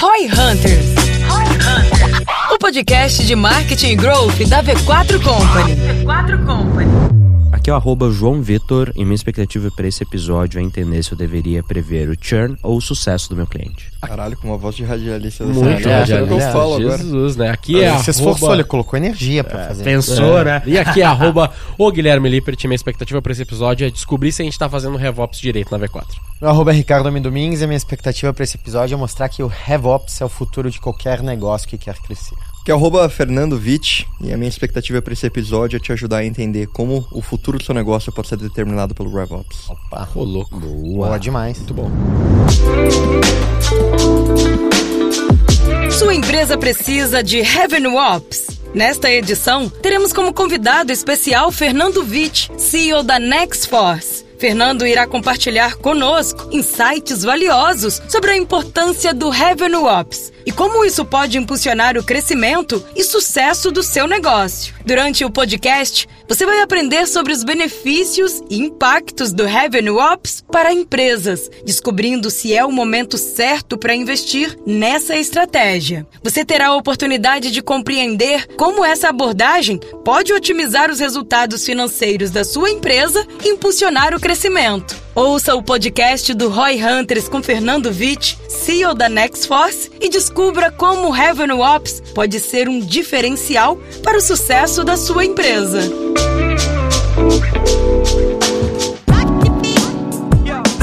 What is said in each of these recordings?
Roy Hunters. O podcast de marketing e growth da V4 Company. V4 Company. Aqui é o arroba João Vitor e minha expectativa para esse episódio é entender se eu deveria prever o churn ou o sucesso do meu cliente. Caralho, com uma voz de radialista. Muito é, radialista. É, eu falo agora. Jesus, né? Aqui é Você arroba... esforçou, ele colocou energia pra fazer. Pensou, né? E aqui é arroba o Guilherme Lippert. Minha expectativa para esse episódio é descobrir se a gente tá fazendo RevOps direito na V4. Meu arroba é Ricardo Domingues e a minha expectativa pra esse episódio é mostrar que o RevOps é o futuro de qualquer negócio que quer crescer. Que é arroba Fernando Vitt, e a minha expectativa para esse episódio é te ajudar a entender como o futuro do seu negócio pode ser determinado pelo RevOps. Opa, Ô, louco. boa demais. Muito bom. Sua empresa precisa de Revenue Ops. Nesta edição, teremos como convidado especial Fernando Witt, CEO da Nextforce. Fernando irá compartilhar conosco insights valiosos sobre a importância do Revenue Ops e como isso pode impulsionar o crescimento e sucesso do seu negócio. Durante o podcast, você vai aprender sobre os benefícios e impactos do Revenue Ops para empresas, descobrindo se é o momento certo para investir nessa estratégia. Você terá a oportunidade de compreender como essa abordagem pode otimizar os resultados financeiros da sua empresa e impulsionar o crescimento. Ouça o podcast do Roy Hunters com Fernando Witt, CEO da Nextforce, e descubra como o Revenue Ops pode ser um diferencial para o sucesso da sua empresa.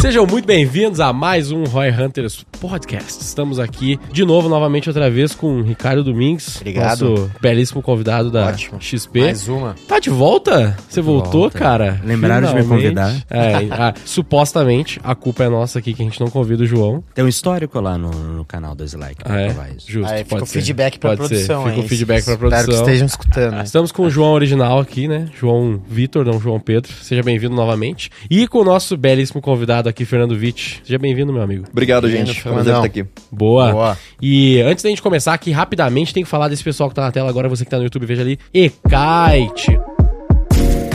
Sejam muito bem-vindos a mais um Roy Hunters Podcast. Estamos aqui de novo, novamente, outra vez com o Ricardo Domingues, Obrigado. nosso belíssimo convidado da Ótimo. XP. Mais uma. Tá de volta? Você voltou, Volta. cara? Lembraram de me Finalmente. convidar. É, ah, supostamente, a culpa é nossa aqui que a gente não convida o João. Tem um histórico lá no, no canal do Slack. pra Ah, é? Justo, Aí fica pode o ser. feedback pra Pode produção, ser. Fica hein? o feedback pra Espero que produção. estejam escutando. né? Estamos com o João original aqui, né? João Vitor, não João Pedro. Seja bem-vindo novamente. E com o nosso belíssimo convidado aqui, Fernando Vitt. Seja bem-vindo, meu amigo. Obrigado, gente. Prazer estar aqui. Boa. Boa. E antes da gente começar aqui, rapidamente, tem que falar desse pessoal que tá na tela agora, você que tá no YouTube, veja ali. Ekite.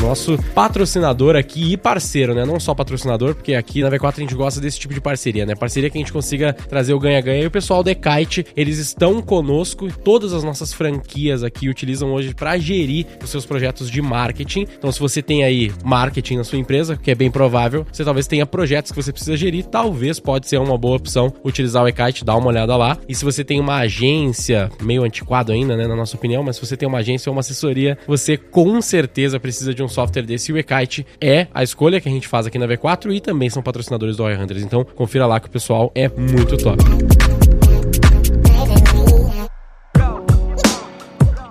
Nosso patrocinador aqui e parceiro, né? Não só patrocinador, porque aqui na V4 a gente gosta desse tipo de parceria, né? Parceria que a gente consiga trazer o ganha-ganha. E o pessoal da Kite, eles estão conosco. Todas as nossas franquias aqui utilizam hoje para gerir os seus projetos de marketing. Então, se você tem aí marketing na sua empresa, que é bem provável, você talvez tenha projetos que você precisa gerir, talvez pode ser uma boa opção utilizar o Ekite, dá uma olhada lá. E se você tem uma agência, meio antiquado ainda, né, na nossa opinião, mas se você tem uma agência ou uma assessoria, você com certeza precisa de um software desse. O Ekite é a escolha que a gente faz aqui na V4 e também são patrocinadores do Roy Hunters. Então, confira lá que o pessoal é muito top.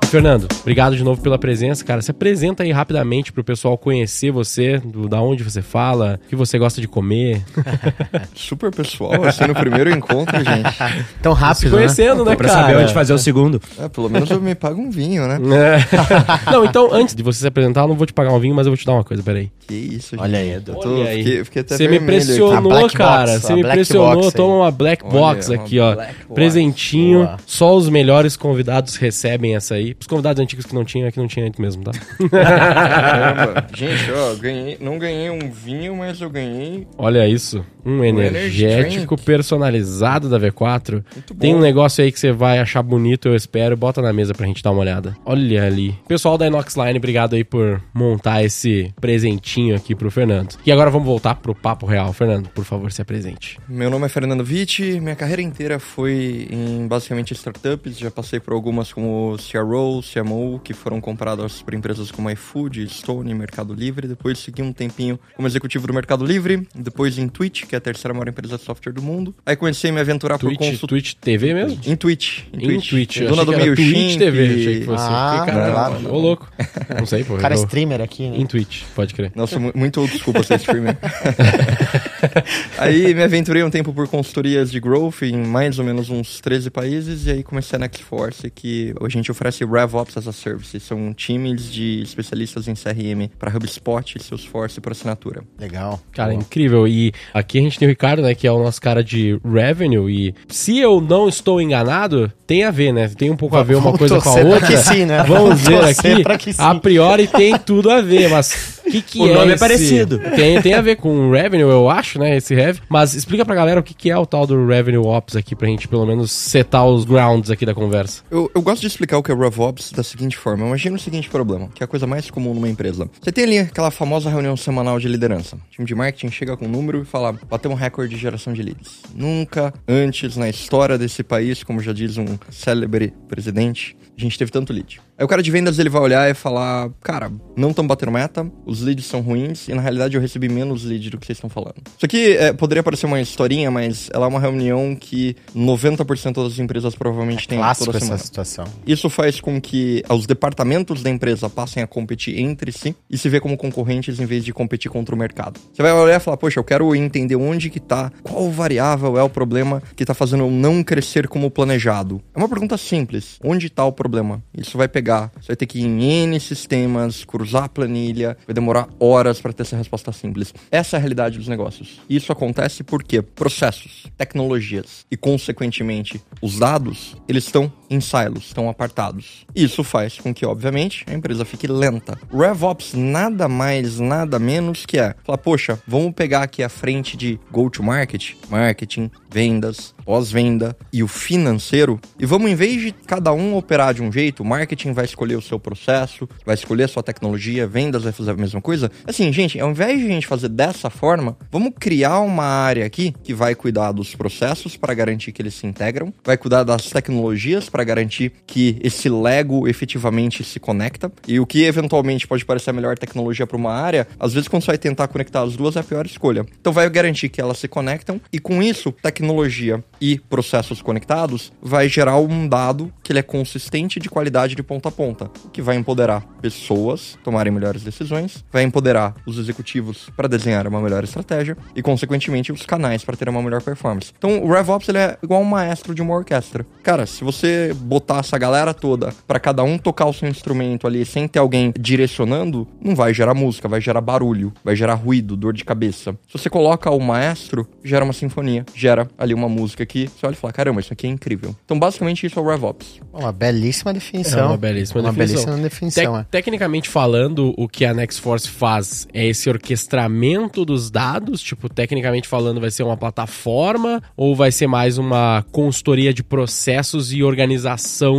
Fernando, obrigado de novo pela presença, cara. Se apresenta aí rapidamente pro pessoal conhecer você, do, da onde você fala, o que você gosta de comer. Super pessoal, assim, no primeiro encontro, gente. Tão Se rápido, né? conhecendo, né, Pra cara? saber onde fazer o segundo. É, pelo menos eu me pago um vinho, né? É. não, então, antes de você se apresentar, eu não vou te pagar um vinho, mas eu vou te dar uma coisa, peraí. Que isso, gente. Olha aí. Eu tô, Olha aí. Fiquei, fiquei até Você me pressionou, cara. Você me pressionou. Toma uma black Olha, box uma aqui, ó. Presentinho. Boa. Só os melhores convidados recebem essa aí. Os convidados antigos que não tinham, é que não tinha antes mesmo, tá? Caramba. Gente, ó, ganhei, não ganhei um vinho, mas eu ganhei Olha isso. Um energy energético personalizado da V4. Muito bom. Tem um negócio aí que você vai achar bonito, eu espero. Bota na mesa pra gente dar uma olhada. Olha ali. Pessoal da Inox Line, obrigado aí por montar esse presentinho aqui pro Fernando. E agora vamos voltar pro papo real. Fernando, por favor, se apresente. Meu nome é Fernando Vitti, minha carreira inteira foi em basicamente startups, já passei por algumas como CRO, CMO, que foram compradas por empresas como iFood, Stone, Mercado Livre, depois segui um tempinho como executivo do Mercado Livre, depois em Twitch, que é a terceira maior empresa de software do mundo. Aí comecei a me aventurar por Twitch, consultoria. Twitch TV mesmo? Em Twitch. Em Em Twitch. Twitch. Dona do meio Twitch TV, achei que fosse. Ah, cara, claro. ô louco. Não sei, pô. O cara é streamer aqui, né? Em Twitch, pode crer. Nossa, mu- muito pra ser streamer. aí me aventurei um tempo por consultorias de growth em mais ou menos uns 13 países e aí comecei a Nextforce, que a gente oferece RevOps as a Service. São times de especialistas em CRM para HubSpot, Salesforce por assinatura. Legal. Cara, incrível. E aqui a gente tem o Ricardo, né, que é o nosso cara de revenue. E se eu não estou enganado, tem a ver, né? Tem um pouco a ver uma Vamos coisa com a torcer pra outra. que sim, né? Vamos Vamos ver aqui. pra que sim. A priori tem tudo a ver, mas que, que O é nome é esse- parecido. Tem, tem a ver com o revenue, eu acho, né? Esse rev. Mas explica pra galera o que, que é o tal do revenue ops aqui, pra gente pelo menos setar os grounds aqui da conversa. Eu, eu gosto de explicar o que é RevOps da seguinte forma. Imagina o seguinte problema, que é a coisa mais comum numa empresa. Você tem ali aquela famosa reunião semanal de liderança. O time de marketing chega com um número e fala, bateu um recorde de geração de leads. Nunca antes na história desse país, como já diz um célebre presidente, a gente teve tanto lead. Aí o cara de vendas ele vai olhar e falar, cara, não estamos batendo meta, os leads são ruins e na realidade eu recebi menos lead do que vocês estão falando. Isso aqui é, poderia parecer uma historinha, mas ela é uma reunião que 90% das empresas provavelmente têm Clássico toda essa semana. situação. Isso faz com que os departamentos da empresa passem a competir entre si e se ver como concorrentes em vez de competir contra o mercado. Você vai olhar e falar, poxa, eu quero entender onde que tá, qual variável é o problema que tá fazendo eu não crescer como planejado. É uma pergunta simples. Onde tá o problema? Isso vai pegar. Você vai ter que ir em N sistemas, cruzar a planilha, vai demorar horas para ter essa resposta simples. Essa é a realidade dos negócios. Isso acontece porque processos, tecnologias e, consequentemente, os dados, eles estão em silos, estão apartados. Isso faz com que, obviamente, a empresa fique lenta. RevOps nada mais, nada menos que é falar, poxa, vamos pegar aqui a frente de go-to-market, marketing, vendas, pós-venda e o financeiro e vamos, em vez de cada um operar de um jeito, o marketing vai escolher o seu processo, vai escolher a sua tecnologia, vendas vai fazer a mesma coisa. Assim, gente, ao invés de a gente fazer dessa forma, vamos criar uma área aqui que vai cuidar dos processos para garantir que eles se integram, vai cuidar das tecnologias para garantir que esse Lego efetivamente se conecta e o que eventualmente pode parecer a melhor tecnologia para uma área, às vezes quando você vai tentar conectar as duas é a pior escolha. Então vai garantir que elas se conectam e com isso, tecnologia e processos conectados vai gerar um dado que ele é consistente de qualidade de ponta a ponta, que vai empoderar pessoas tomarem melhores decisões, vai empoderar os executivos para desenhar uma melhor estratégia e consequentemente os canais para ter uma melhor performance. Então o RevOps ele é igual um maestro de uma orquestra. Cara, se você botar essa galera toda para cada um tocar o seu instrumento ali sem ter alguém direcionando, não vai gerar música, vai gerar barulho, vai gerar ruído, dor de cabeça. Se você coloca o maestro, gera uma sinfonia, gera ali uma música que você olha e fala, caramba, isso aqui é incrível. Então basicamente isso é o RevOps. Uma belíssima definição. É uma belíssima Uma definição. belíssima definição, Tec- é. Tecnicamente falando, o que a NextForce faz é esse orquestramento dos dados? Tipo, tecnicamente falando, vai ser uma plataforma ou vai ser mais uma consultoria de processos e organização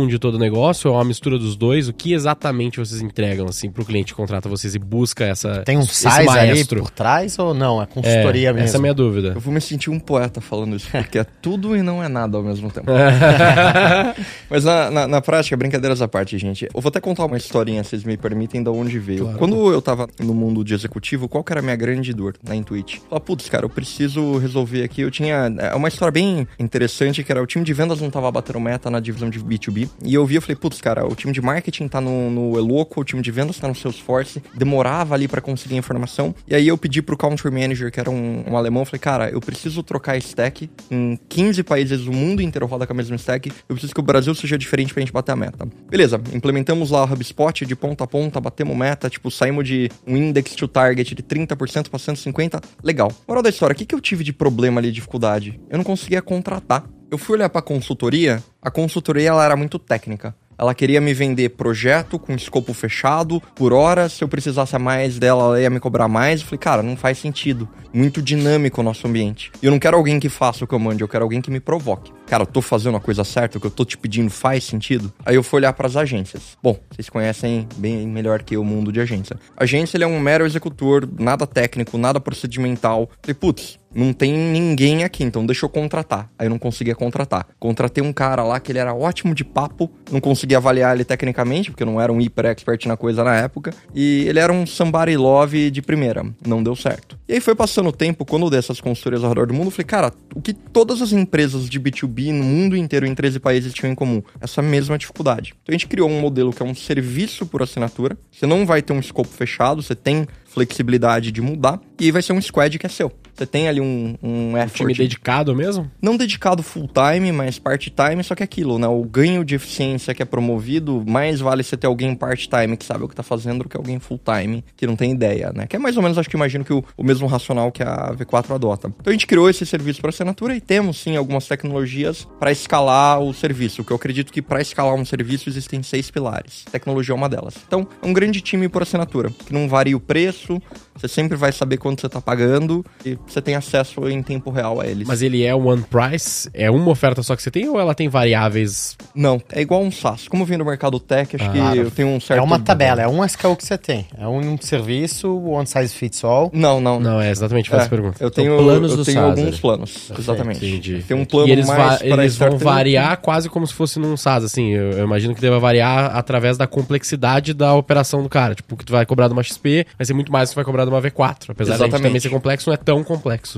de todo o negócio? Ou é uma mistura dos dois? O que exatamente vocês entregam, assim, pro cliente que contrata vocês e busca essa, Tem um size maestro? por trás ou não? É É, consultoria mesmo? essa é a minha dúvida. Eu vou me sentir um poeta falando isso, porque é tudo e não é nada ao mesmo tempo. Mas na, na, na prática, brincadeiras à parte, gente. Eu vou até contar uma historinha, se vocês me permitem, de onde veio. Claro. Quando eu tava no mundo de executivo, qual que era a minha grande dor na Intuit? Falar, putz, cara, eu preciso resolver aqui. Eu tinha é, uma história bem interessante, que era o time de vendas não tava batendo meta na divisão de B2B. E eu vi, eu falei, putz, cara, o time de marketing tá no, no Eloco, o time de vendas tá no Salesforce. Demorava ali pra conseguir a informação. E aí eu pedi pro country manager, que era um, um alemão, falei, cara, eu preciso trocar stack. Em 15 países, o mundo inteiro roda com a mesma stack. Eu preciso que o Brasil seja diferente pra gente bater a meta. Beleza, implementamos lá o HubSpot de ponta a ponta, batemos meta, tipo, saímos de um index to target de 30% pra 150%. Legal. Moral da história, o que, que eu tive de problema ali, dificuldade? Eu não conseguia contratar. Eu fui olhar pra consultoria, a consultoria ela era muito técnica. Ela queria me vender projeto com escopo fechado, por hora. Se eu precisasse mais dela, ela ia me cobrar mais. Eu falei, cara, não faz sentido. Muito dinâmico o nosso ambiente. Eu não quero alguém que faça o que eu mande, eu quero alguém que me provoque. Cara, eu tô fazendo a coisa certa, o que eu tô te pedindo faz sentido? Aí eu fui olhar pras agências. Bom, vocês conhecem bem melhor que eu o mundo de agência. Agência, ele é um mero executor, nada técnico, nada procedimental. Falei, putz, não tem ninguém aqui, então deixa eu contratar. Aí eu não conseguia contratar. Contratei um cara lá que ele era ótimo de papo, não conseguia avaliar ele tecnicamente, porque eu não era um hiper expert na coisa na época, e ele era um somebody love de primeira. Não deu certo. E aí foi passando o tempo, quando eu dei essas consultorias ao redor do mundo, eu falei, cara, o que todas as empresas de B2B no mundo inteiro, em 13 países, tinham em comum? Essa mesma dificuldade. Então a gente criou um modelo que é um serviço por assinatura. Você não vai ter um escopo fechado, você tem flexibilidade de mudar, e vai ser um squad que é seu. Você tem ali um, um effort. Time dedicado mesmo? Não dedicado full time, mas part-time, só que é aquilo, né? O ganho de eficiência que é promovido, mais vale você ter alguém part-time que sabe o que tá fazendo do que alguém full-time que não tem ideia, né? Que é mais ou menos, acho que imagino que o, o mesmo racional que a V4 adota. Então a gente criou esse serviço para assinatura e temos sim algumas tecnologias para escalar o serviço, que eu acredito que para escalar um serviço existem seis pilares. Tecnologia é uma delas. Então, é um grande time por assinatura, que não varia o preço, você sempre vai saber quanto você tá pagando e você tem acesso em tempo real a eles. Mas ele é one price? É uma oferta só que você tem ou ela tem variáveis? Não, é igual um SaaS. Como eu vim do mercado tech, acho Ah, que eu tenho um certo... É uma tabela, é um SKU que você tem. É um serviço, one size fits all. Não, não. Não, é exatamente foi É, essa pergunta. eu tenho, planos eu tenho SaaS, alguns ali. planos, exatamente. Entendi. Tem um plano e eles, mais va- para eles vão variar quase como se fosse num SaaS, assim. Eu, eu imagino que deva variar através da complexidade da operação do cara. Tipo, o que tu vai cobrar de uma XP vai ser muito mais do que tu vai cobrar de uma V4. Apesar de também ser complexo, não é tão complexo,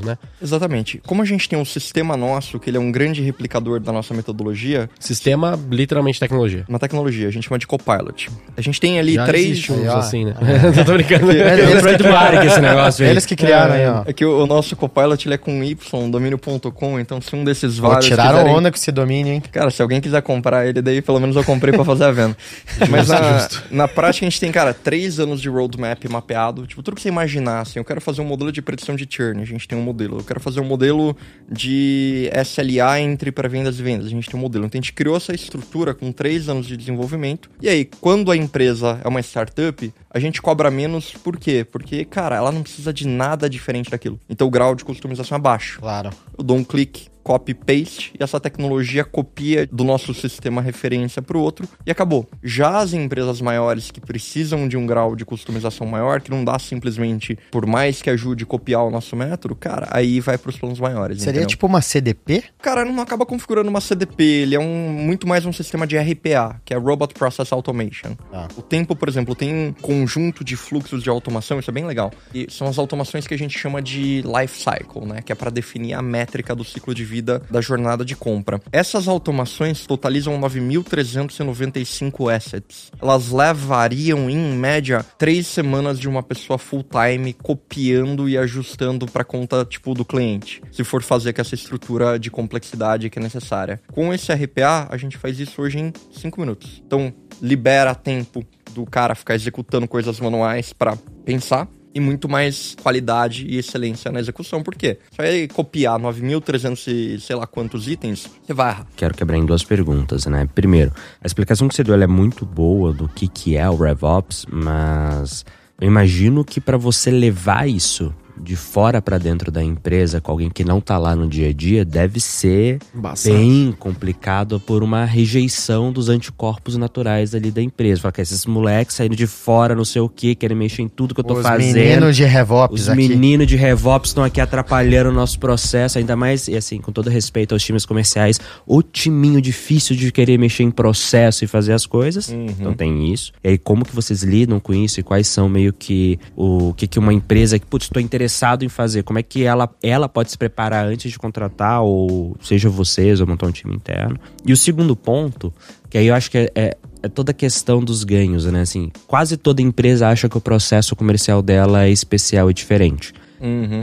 né? Exatamente. Como a gente tem um sistema nosso, que ele é um grande replicador da nossa metodologia, Sistema, literalmente tecnologia. uma tecnologia, a gente chama de Copilot. A gente tem ali Já três... uns Aí, ó. assim, né? Eu tô brincando. É trademark esse negócio aí. Eles que criaram aí, ó. É que o, o nosso Copilot ele é com Y, domínio.com, então se um desses Pô, vários tiraram quiserem- onda com esse domínio, hein? Cara, se alguém quiser comprar ele, daí pelo menos eu comprei pra fazer a venda. Mas na, na prática a gente tem, cara, três anos de roadmap mapeado. Tipo, tudo que você imaginar, assim, eu quero fazer um modelo de predição de churn, a gente tem um modelo. Eu quero fazer um modelo de SLA entre pré-vendas e vendas, a gente tem um modelo. Então a gente criou essa estrutura com três anos de desenvolvimento. E aí, quando a empresa é uma startup, a gente cobra menos, por quê? Porque, cara, ela não precisa de nada diferente daquilo. Então o grau de customização é baixo. Claro. Eu dou um clique, copy paste e essa tecnologia copia do nosso sistema referência para o outro e acabou. Já as empresas maiores que precisam de um grau de customização maior, que não dá simplesmente, por mais que ajude copiar o nosso método, cara, aí vai para os planos maiores. Seria entendeu? tipo uma CDP? Cara, não acaba configurando uma CDP, ele é um, muito mais um sistema de RPA, que é Robot Process Automation. Ah. O tempo, por exemplo, tem um conjunto de fluxos de automação, isso é bem legal. E são as automações que a gente chama de life cycle, né? Que é para definir a métrica do ciclo de vida da jornada de compra. Essas automações totalizam 9.395 assets. Elas levariam, em média, três semanas de uma pessoa full-time copiando e ajustando para conta, tipo, do cliente. Se for fazer com essa estrutura de complexidade que é necessária. Com esse RPA, a gente faz isso hoje em cinco minutos. Então, libera tempo do cara ficar executando coisas manuais para pensar e muito mais qualidade e excelência na execução. Por quê? Você vai copiar 9.300 e sei lá quantos itens, você vai errar. Quero quebrar em duas perguntas, né? Primeiro, a explicação que você deu é muito boa do que, que é o RevOps, mas eu imagino que para você levar isso de fora para dentro da empresa com alguém que não tá lá no dia a dia deve ser Embaçado. bem complicado por uma rejeição dos anticorpos naturais ali da empresa. Fala que esses moleques saindo de fora, não sei o que, querem mexer em tudo que eu tô Os fazendo. meninos de RevOps Os meninos de RevOps estão aqui atrapalhando o nosso processo, ainda mais, e assim, com todo respeito aos times comerciais, o timinho difícil de querer mexer em processo e fazer as coisas. Então tem isso. E aí, como que vocês lidam com isso e quais são meio que o que, que uma empresa que, putz, estou interessado em fazer, como é que ela, ela pode se preparar antes de contratar, ou seja vocês, ou montar um time interno. E o segundo ponto, que aí eu acho que é- é é toda a questão dos ganhos, né? Assim, quase toda empresa acha que o processo comercial dela é especial e diferente.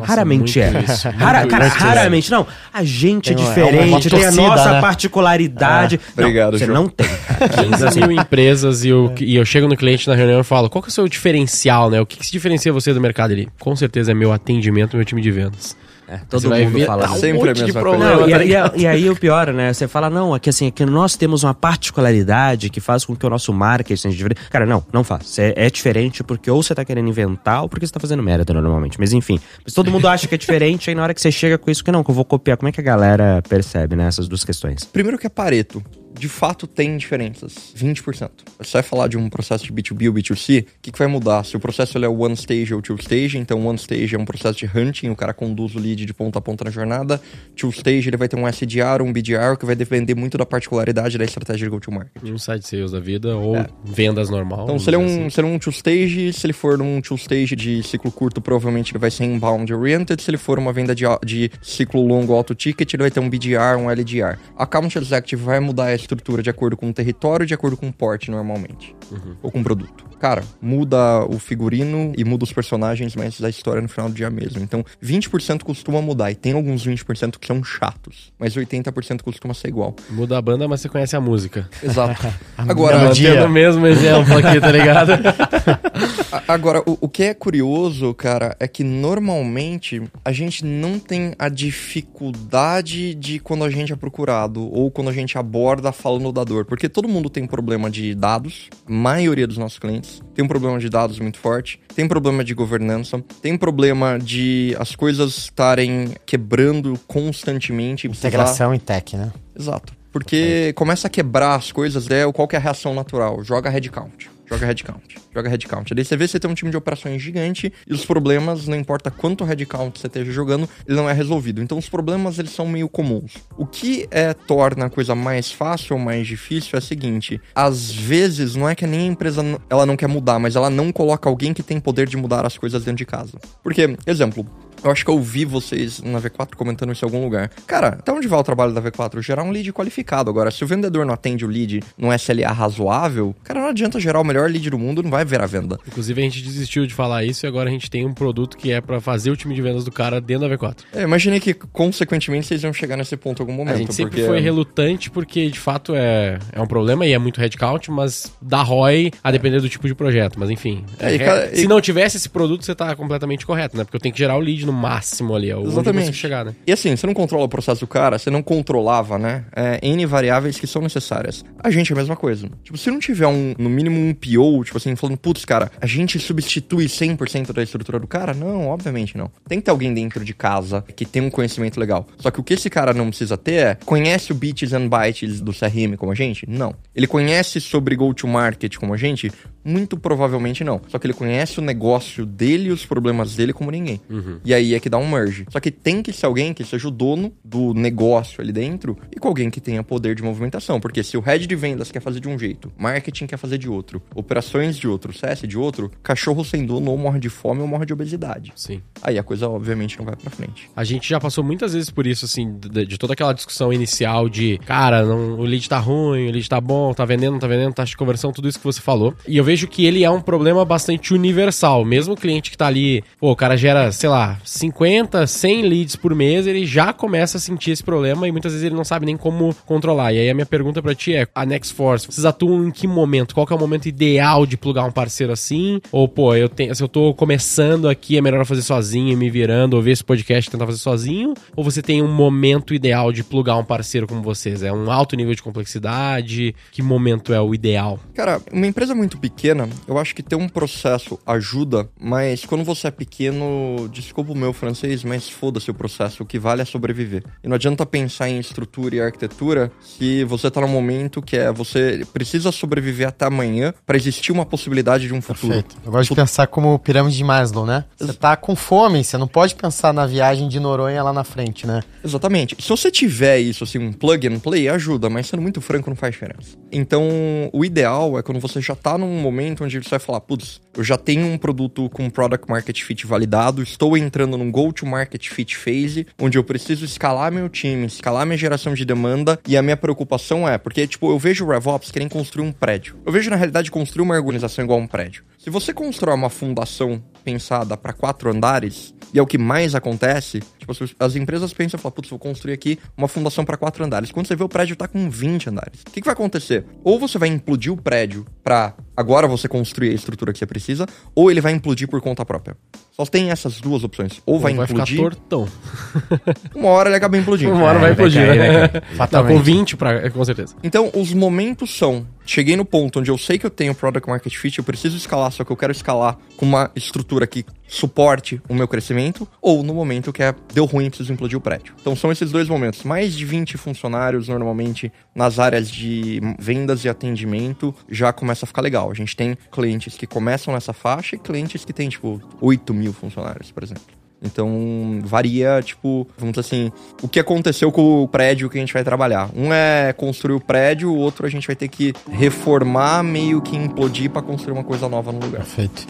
Raramente muito é. isso. Rara- cara, raramente. Não, a gente é Tem é diferente, uma tem a torcida, nossa né? particularidade. Não, Obrigado, Você João. não tem, cara. 15 Assim, mil empresas e eu, e eu chego no cliente na reunião e falo, qual que é o seu diferencial, né? O que, que se diferencia você do mercado ali? Com certeza é meu atendimento, meu time de vendas. É, todo Você mundo fala tá um. Sempre a monte de mesma problema, Não, e, tá e- e aí o pior, né? Você fala, não, aqui assim, aqui nós temos uma particularidade que faz com que o nosso marketing seja diferente. Cara, não, não faz. Você é diferente porque ou você tá querendo inventar ou porque você tá fazendo merda normalmente. Mas enfim. Mas todo mundo acha que é diferente, aí na hora que você chega com isso, que não, que eu vou copiar. Como é que a galera percebe, né? Essas duas questões. Primeiro que é Pareto. De fato, tem diferenças. 20%. Você vai falar de um processo de B2B ou B2C, o que, que vai mudar? Se o processo ele é one stage ou two stage, então one stage é um processo de hunting, o cara conduz o lead de ponta a ponta na jornada. Two stage ele vai ter um SDR, um BDR, que vai depender muito da particularidade da estratégia de go-to-market. Um site sales da vida ou vendas normal. Então, se ele é um, assim. se ele é um two stage, se ele for num two stage de ciclo curto, provavelmente ele vai ser inbound oriented. Se ele for uma venda de, de ciclo longo alto ticket, ele vai ter um BDR, um LDR. Account Executive vai mudar estrutura de acordo com o território, de acordo com o porte, normalmente. Ou com o produto. Cara, muda o figurino e muda os personagens, mas a história no final do dia mesmo. Então, 20% costuma mudar. E tem alguns 20% que são chatos. Mas 80% costuma ser igual. Muda a banda, mas você conhece a música. Exato. A Agora. Mantendo o mesmo exemplo aqui, tá ligado? Agora, o, o que é curioso, cara, é que normalmente a gente não tem a dificuldade de quando a gente é procurado ou quando a gente aborda falando da dor. Porque todo mundo tem problema de dados, a maioria dos nossos clientes tem um problema de dados muito forte, tem problema de governança, tem problema de as coisas estarem quebrando constantemente. precisar- Integração em tech, né? Exato. Porque começa a quebrar as coisas, né? Qual que é a reação natural? Joga headcount. Joga headcount. Joga headcount. Daí você vê que você tem um time de operações gigante e os problemas, não importa quanto headcount você esteja jogando, ele não é resolvido. Então os problemas, eles são meio comuns. O que é, torna a coisa mais fácil ou mais difícil é o seguinte. Às vezes, não é que nem a empresa ela não quer mudar, mas ela não coloca alguém que tem poder de mudar as coisas dentro de casa. Porque, exemplo, eu acho que eu ouvi vocês na V4 comentando isso em algum lugar. Cara, até onde vai o trabalho da V4? Gerar um lead qualificado. Agora, se o vendedor não atende o lead num SLA razoável, cara, não adianta gerar o melhor lead do mundo, não vai ver a venda. Inclusive, a gente desistiu de falar isso e agora a gente tem um produto que é pra fazer o time de vendas do cara dentro da V4. É, imaginei que, consequentemente, vocês iam chegar nesse ponto em algum momento. a gente sempre porque... foi relutante porque, de fato, é, é um problema e é muito headcount, mas dá ROI a depender do tipo de projeto. Mas, enfim, É, e é- cada- se e- não tivesse esse produto, você tá completamente correto, né? Porque eu tenho que gerar o lead no máximo ali, é onde Exatamente. chegar, né? E assim, você não controla o processo do cara, você não controlava, né? É, N variáveis que são necessárias. A gente é a mesma coisa. Tipo, se não tiver um, no mínimo um PO, tipo assim, falando, putz, cara, a gente substitui 100% da estrutura do cara? Não, obviamente não. Tem que ter alguém dentro de casa que tem um conhecimento legal. Só que o que esse cara não precisa ter é, conhece o bits and bytes do CRM como a gente? Não. Ele conhece sobre go-to-market como a gente? Muito provavelmente não. Só que ele conhece o negócio dele e os problemas dele como ninguém. E aí é que dá um merge. Só que tem que ser alguém que seja o dono do negócio ali dentro e com alguém que tenha poder de movimentação. Porque se o head de vendas quer fazer de um jeito, marketing quer fazer de outro, operações de outro, CS de outro, cachorro sem dono ou morre de fome ou morre de obesidade. Sim. Aí a coisa obviamente não vai pra frente. A gente já passou muitas vezes por isso, assim, de, de toda aquela discussão inicial de, cara, não, o lead tá ruim, o lead tá bom, tá vendendo, não tá vendendo, taxa de conversão, tudo isso que você falou. E eu vejo que ele é um problema bastante universal. Mesmo o cliente que tá ali, pô, o cara gera, sei lá, 50, 100 leads por mês, ele já começa a sentir esse problema e muitas vezes ele não sabe nem como controlar. E aí a minha pergunta pra ti é, a Next Force, vocês atuam em que momento? Qual que é o momento ideal de plugar um parceiro assim? Ou, pô, eu tenho, se eu tô começando aqui, é melhor eu fazer sozinho, me virando, ouvir esse podcast e tentar fazer sozinho? Ou você tem um momento ideal de plugar um parceiro como vocês? É um alto nível de complexidade? Que momento é o ideal? Cara, uma empresa muito pequena, eu acho que ter um processo ajuda, mas quando você é pequeno, desculpa o meu francês, mas foda-se o processo, o que vale é sobreviver. E não adianta pensar em estrutura e arquitetura se você tá num momento que é você precisa sobreviver até amanhã pra existir uma possibilidade de um futuro. Perfeito. Eu gosto de pensar como pirâmide de Maslow, né? Você tá com fome, você não pode pensar na viagem de Noronha lá na frente, né? Exatamente. Se você tiver isso, assim, um plug and play, ajuda, mas sendo muito franco, não faz diferença. Então, o ideal é quando você já tá num momento onde você vai falar, putz, eu já tenho um produto com product market fit validado, estou entrando num go-to-market fit phase, onde eu preciso escalar meu time, escalar minha geração de demanda, e a minha preocupação é, porque, tipo, eu vejo o RevOps querem construir um prédio. Eu vejo, na realidade, construir uma organização igual um prédio. Se você constrói uma fundação pensada para quatro andares, e é o que mais acontece, tipo, as- as empresas pensam e falam, putz, vou construir aqui uma fundação para quatro andares. Quando você vê o prédio tá com 20 andares. O que, que vai acontecer? Ou você vai implodir o prédio para agora você construir a estrutura que você precisa, ou ele vai implodir por conta própria. Só tem essas duas opções. Ou vai, Vai ficar implodir, tortão. uma hora ele acaba implodindo. Uma hora É, vai vai implodir, cair, né? vai Fatalmente. com 20, pra, com certeza. Então, os momentos são: cheguei no ponto onde eu sei que eu tenho product market fit, eu preciso escalar, só que eu quero escalar com uma estrutura que suporte o meu crescimento, ou no momento que é deu ruim, preciso implodir o prédio. Então, são esses dois momentos. Mais de 20 funcionários, normalmente, nas áreas de vendas e atendimento, já começa a ficar legal. A gente tem clientes que começam nessa faixa e clientes que têm, tipo, 8 mil funcionários, por exemplo. Então, varia, tipo, vamos dizer assim, o que aconteceu com o prédio que a gente vai trabalhar. Um é construir o prédio, o outro a gente vai ter que reformar, meio que implodir pra construir uma coisa nova no lugar. Perfeito.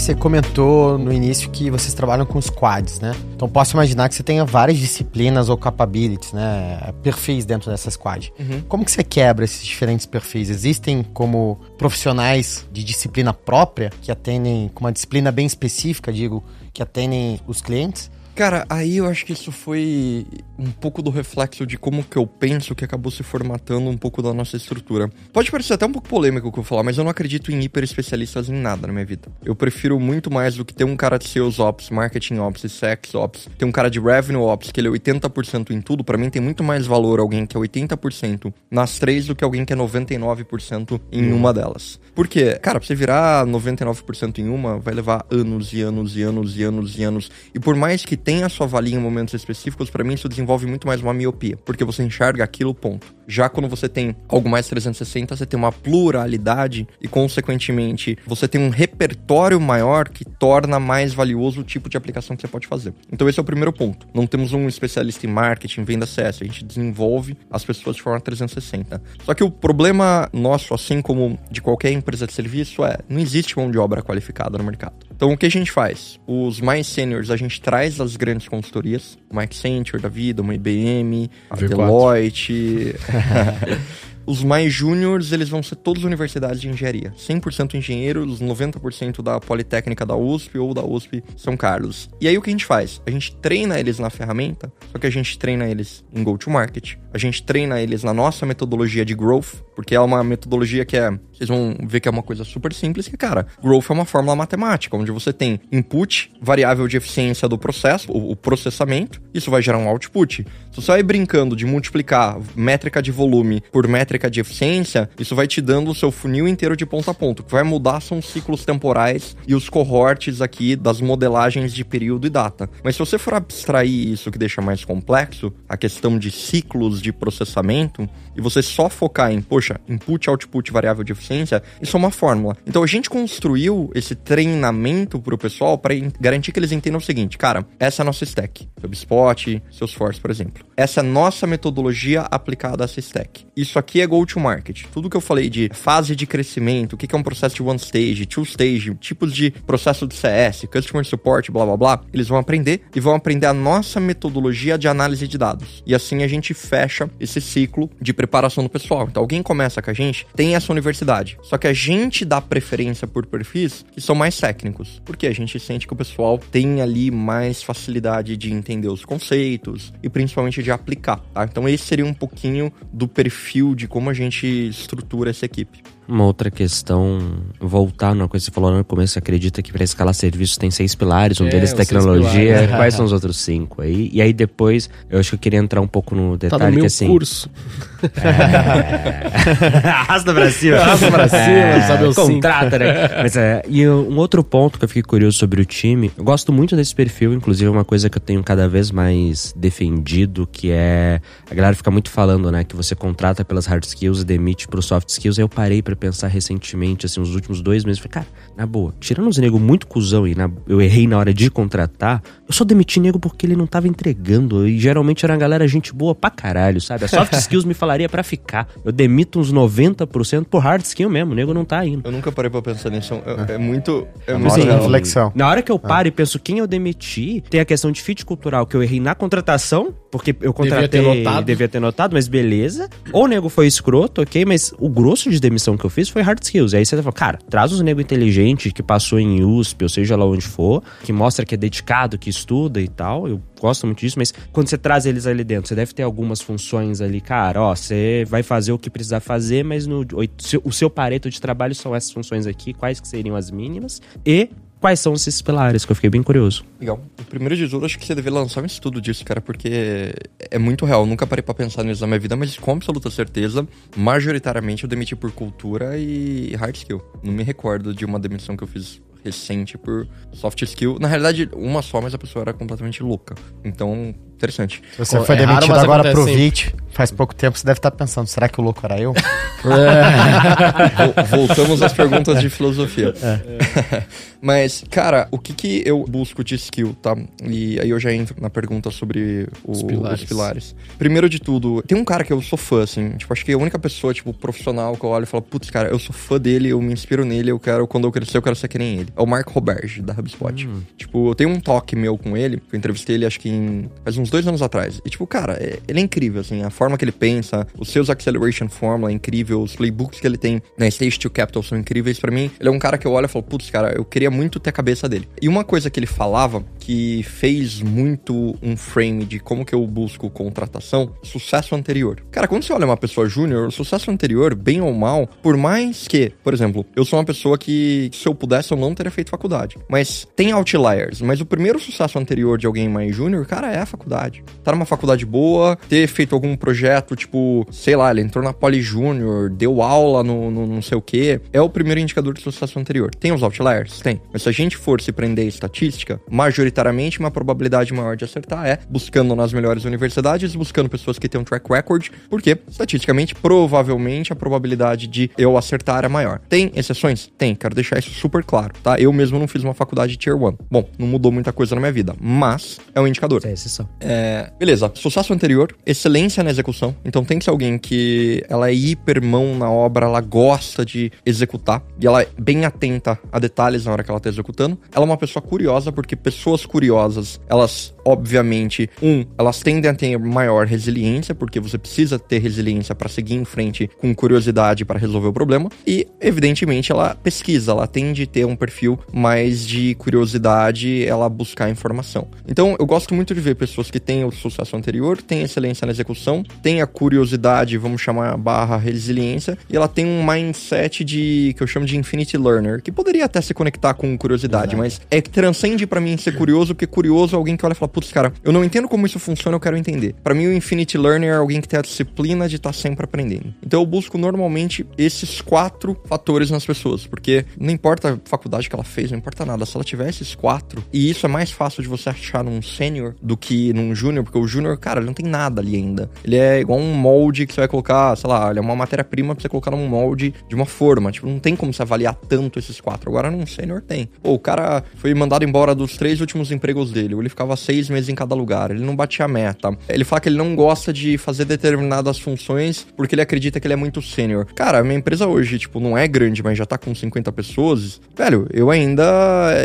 Você comentou no início que vocês trabalham com squads, né? Então posso imaginar que você tenha várias disciplinas ou capabilities, né? Perfis dentro dessa squad. Uhum. Como que você quebra esses diferentes perfis? Existem como profissionais de disciplina própria que atendem com uma disciplina bem específica, digo, que atendem os clientes? Cara, aí eu acho que isso foi um pouco do reflexo de como que eu penso que acabou se formatando um pouco da nossa estrutura. Pode parecer até um pouco polêmico o que eu falar, mas eu não acredito em hiper especialistas em nada na minha vida. Eu prefiro muito mais do que ter um cara de sales ops, marketing ops e sex ops, ter um cara de revenue ops que ele é 80% em tudo, para mim tem muito mais valor alguém que é 80% nas três do que alguém que é 99% em uma delas. Por quê? Cara, pra você virar 99% em uma, vai levar anos e anos e anos e anos e anos. E por mais que tenha a sua valia em momentos específicos, para mim isso desenvolve muito mais uma miopia, porque você enxerga aquilo, ponto. Já quando você tem algo mais 360, você tem uma pluralidade e, consequentemente, você tem um repertório maior que torna mais valioso o tipo de aplicação que você pode fazer. Então, esse é o primeiro ponto. Não temos um especialista em marketing, venda CS, a gente desenvolve as pessoas de forma 360. Só que o problema nosso, assim como de qualquer empresa de serviço, é não existe mão de obra qualificada no mercado. Então, o que a gente faz? Os mais seniors, a gente traz as grandes consultorias, uma Accenture da vida, uma IBM, a Deloitte. Os mais júniores, eles vão ser todas universidades de engenharia. 100% engenheiros, 90% da Politécnica da USP ou da USP São Carlos. E aí o que a gente faz? A gente treina eles na ferramenta, só que a gente treina eles em go-to-market, a gente treina eles na nossa metodologia de growth, porque é uma metodologia que é. Vocês vão ver que é uma coisa super simples, que, cara, growth é uma fórmula matemática, onde você tem input, variável de eficiência do processo, o, processamento, isso vai gerar um output. Se você vai brincando de multiplicar métrica de volume por métrica de eficiência, isso vai te dando o seu funil inteiro de ponta a ponta. O que vai mudar são os ciclos temporais e os cohortes aqui das modelagens de período e data. Mas se você for abstrair isso que deixa mais complexo, a questão de ciclos de processamento e você só focar em, poxa, input, output, variável de eficiência, isso é uma fórmula. Então a gente construiu esse treinamento para o pessoal para garantir que eles entendam o seguinte, cara, essa é a nossa stack, HubSpot, Salesforce, por exemplo. Essa é a nossa metodologia aplicada a essa stack. Isso aqui é go-to-market. Tudo que eu falei de fase de crescimento, o que é um processo de one stage, two stage, tipos de processo de CS, customer support, blá blá blá, eles vão aprender e vão aprender a nossa metodologia de análise de dados. E assim a gente fecha esse ciclo de preparação do pessoal. Então, alguém começa com a gente, tem essa universidade. Só que a gente dá preferência por perfis que são mais técnicos. Porque a gente sente que o pessoal tem ali mais facilidade de entender os conceitos e principalmente de aplicar, tá? Então, esse seria um pouquinho do perfil de como a gente estrutura essa equipe. Uma outra questão, voltar numa coisa que você falou no começo, você acredita que para escalar serviços tem seis pilares, um é, deles é tecnologia. Quais são os outros cinco aí? E aí depois, eu acho que eu queria entrar um pouco no detalhe tá no meu que assim. curso. É... Arrasta pra cima. Arrasta pra cima, é... sabe o Contrata, né? Mas, é... E um outro ponto que eu fiquei curioso sobre o time, eu gosto muito desse perfil, inclusive é uma coisa que eu tenho cada vez mais defendido, que é a galera fica muito falando, né, que você contrata pelas hard skills e demite pro soft skills. Aí eu parei pra pensar recentemente, assim, os últimos dois meses. Falei, cara, na boa, tirando os nego muito cuzão e na, eu errei na hora de contratar, eu só demiti nego porque ele não tava entregando. E geralmente era uma galera gente boa pra caralho, sabe? A soft skills me falaria para ficar. Eu demito uns 90% por hard skill mesmo, o nego não tá indo. Eu nunca parei pra pensar nisso. É, é muito. É muito Sim, reflexão. Na hora que eu paro ah. e penso quem eu demiti, tem a questão de fit cultural, que eu errei na contratação, porque eu contratei. Devia ter notado. Devia ter notado, mas beleza. Ou o nego foi escroto, ok, mas o grosso de demissão que eu fiz foi hard skills. E aí você fala, cara, traz os nego inteligente que passou em USP, ou seja lá onde for, que mostra que é dedicado, que estuda e tal. Eu gosto muito disso, mas quando você traz eles ali dentro, você deve ter algumas funções ali, cara, ó, você vai fazer o que precisar fazer, mas no, o seu pareto de trabalho são essas funções aqui, quais que seriam as mínimas, e quais são esses pilares, que eu fiquei bem curioso. Legal. O primeiro de tudo, acho que você deveria lançar um estudo disso, cara, porque é muito real. Eu nunca parei pra pensar nisso na minha vida, mas com absoluta certeza, majoritariamente eu demiti por cultura e hard skill. Não me recordo de uma demissão que eu fiz recente por soft skill. Na realidade, uma só, mas a pessoa era completamente louca. Então, interessante. Você foi é demitido agora pro VIT. Faz pouco tempo você deve estar pensando, será que o louco era eu? Voltamos às perguntas de filosofia. É. Mas, cara, o que que eu busco de skill, tá? E aí eu já entro na pergunta sobre o, os, pilares. os, pilares. Primeiro de tudo, tem um cara que eu sou fã, assim. Tipo, acho que é a única pessoa, tipo, profissional que eu olho e falo, putz, cara, eu sou fã dele, eu me inspiro nele, eu quero, quando eu crescer, eu quero ser que nem ele. É o Mark Roberge, da HubSpot. Hum. Tipo, eu tenho um toque meu com ele, eu entrevistei ele acho que em, faz uns dois anos atrás. E, tipo, cara, é, ele é incrível, assim, a forma que ele pensa, os seus Acceleration Formula é incrível, os playbooks que ele tem na Stage to Capital são incríveis. para mim, ele é um cara que eu olho e falo, putz, cara, eu queria muito ter a cabeça dele. E uma coisa que ele falava, que fez muito um frame de como que eu busco contratação, sucesso anterior. Cara, quando você olha uma pessoa júnior, o sucesso anterior, bem ou mal, por mais que, por exemplo, eu sou uma pessoa que, se eu pudesse, eu não teria feito faculdade. Mas tem outliers, mas o primeiro sucesso anterior de alguém mais júnior, cara, é a faculdade. Tá numa faculdade boa, ter feito algum projeto, tipo, sei lá, ele entrou na Poli Júnior, deu aula no, no não sei o que, é o primeiro indicador de sucesso anterior. Tem os outliers? Tem. Mas se a gente for se prender estatística, majoritariamente uma probabilidade maior de acertar é buscando nas melhores universidades, buscando pessoas que têm um track record, porque estatisticamente, provavelmente a probabilidade de eu acertar é maior. Tem exceções? Tem, quero deixar isso super claro, tá? Eu mesmo não fiz uma faculdade Tier 1. Bom, não mudou muita coisa na minha vida, mas é um indicador. É exceção. É, beleza, sucesso anterior, excelência na execução. Então tem que ser alguém que ela é hiper mão na obra, ela gosta de executar e ela é bem atenta a detalhes na hora que ela tá executando. Ela é uma pessoa curiosa, porque pessoas curiosas, elas, obviamente, um, elas tendem a ter maior resiliência, porque você precisa ter resiliência para seguir em frente com curiosidade para resolver o problema. E, evidentemente, ela pesquisa, ela tende a ter um perfil mais de curiosidade, ela buscar informação. Então, eu gosto muito de ver pessoas que têm o sucesso anterior, têm excelência na execução, têm a curiosidade, vamos chamar barra resiliência, e ela tem um mindset de que eu chamo de infinity learner, que poderia até se conectar com curiosidade, Exato. mas é que transcende para mim ser curioso, porque curioso é alguém que olha e fala, putz, cara, eu não entendo como isso funciona, eu quero entender. Para mim, o infinity learner é alguém que tem a disciplina de estar tá sempre aprendendo. Então, eu busco normalmente esses quatro fatores nas pessoas, porque não importa a faculdade que ela fez, não importa nada, se ela tiver esses quatro, e isso é mais fácil de você achar num sênior do que num júnior, porque o júnior, cara, ele não tem nada ali ainda. Ele é igual um molde que você vai colocar, sei lá, ele é uma matéria-prima pra você colocar num molde de uma forma. Tipo, não tem como você avaliar tanto esses quatro. Agora, num sênior tem. Ou o cara foi mandado embora dos três últimos empregos dele, ou ele ficava seis meses em cada lugar, ele não batia a meta. Ele fala que ele não gosta de fazer determinadas funções porque ele acredita que ele é muito sênior. Cara, a minha empresa hoje, tipo, não é grande, mas já tá com 50 pessoas. Velho, eu ainda,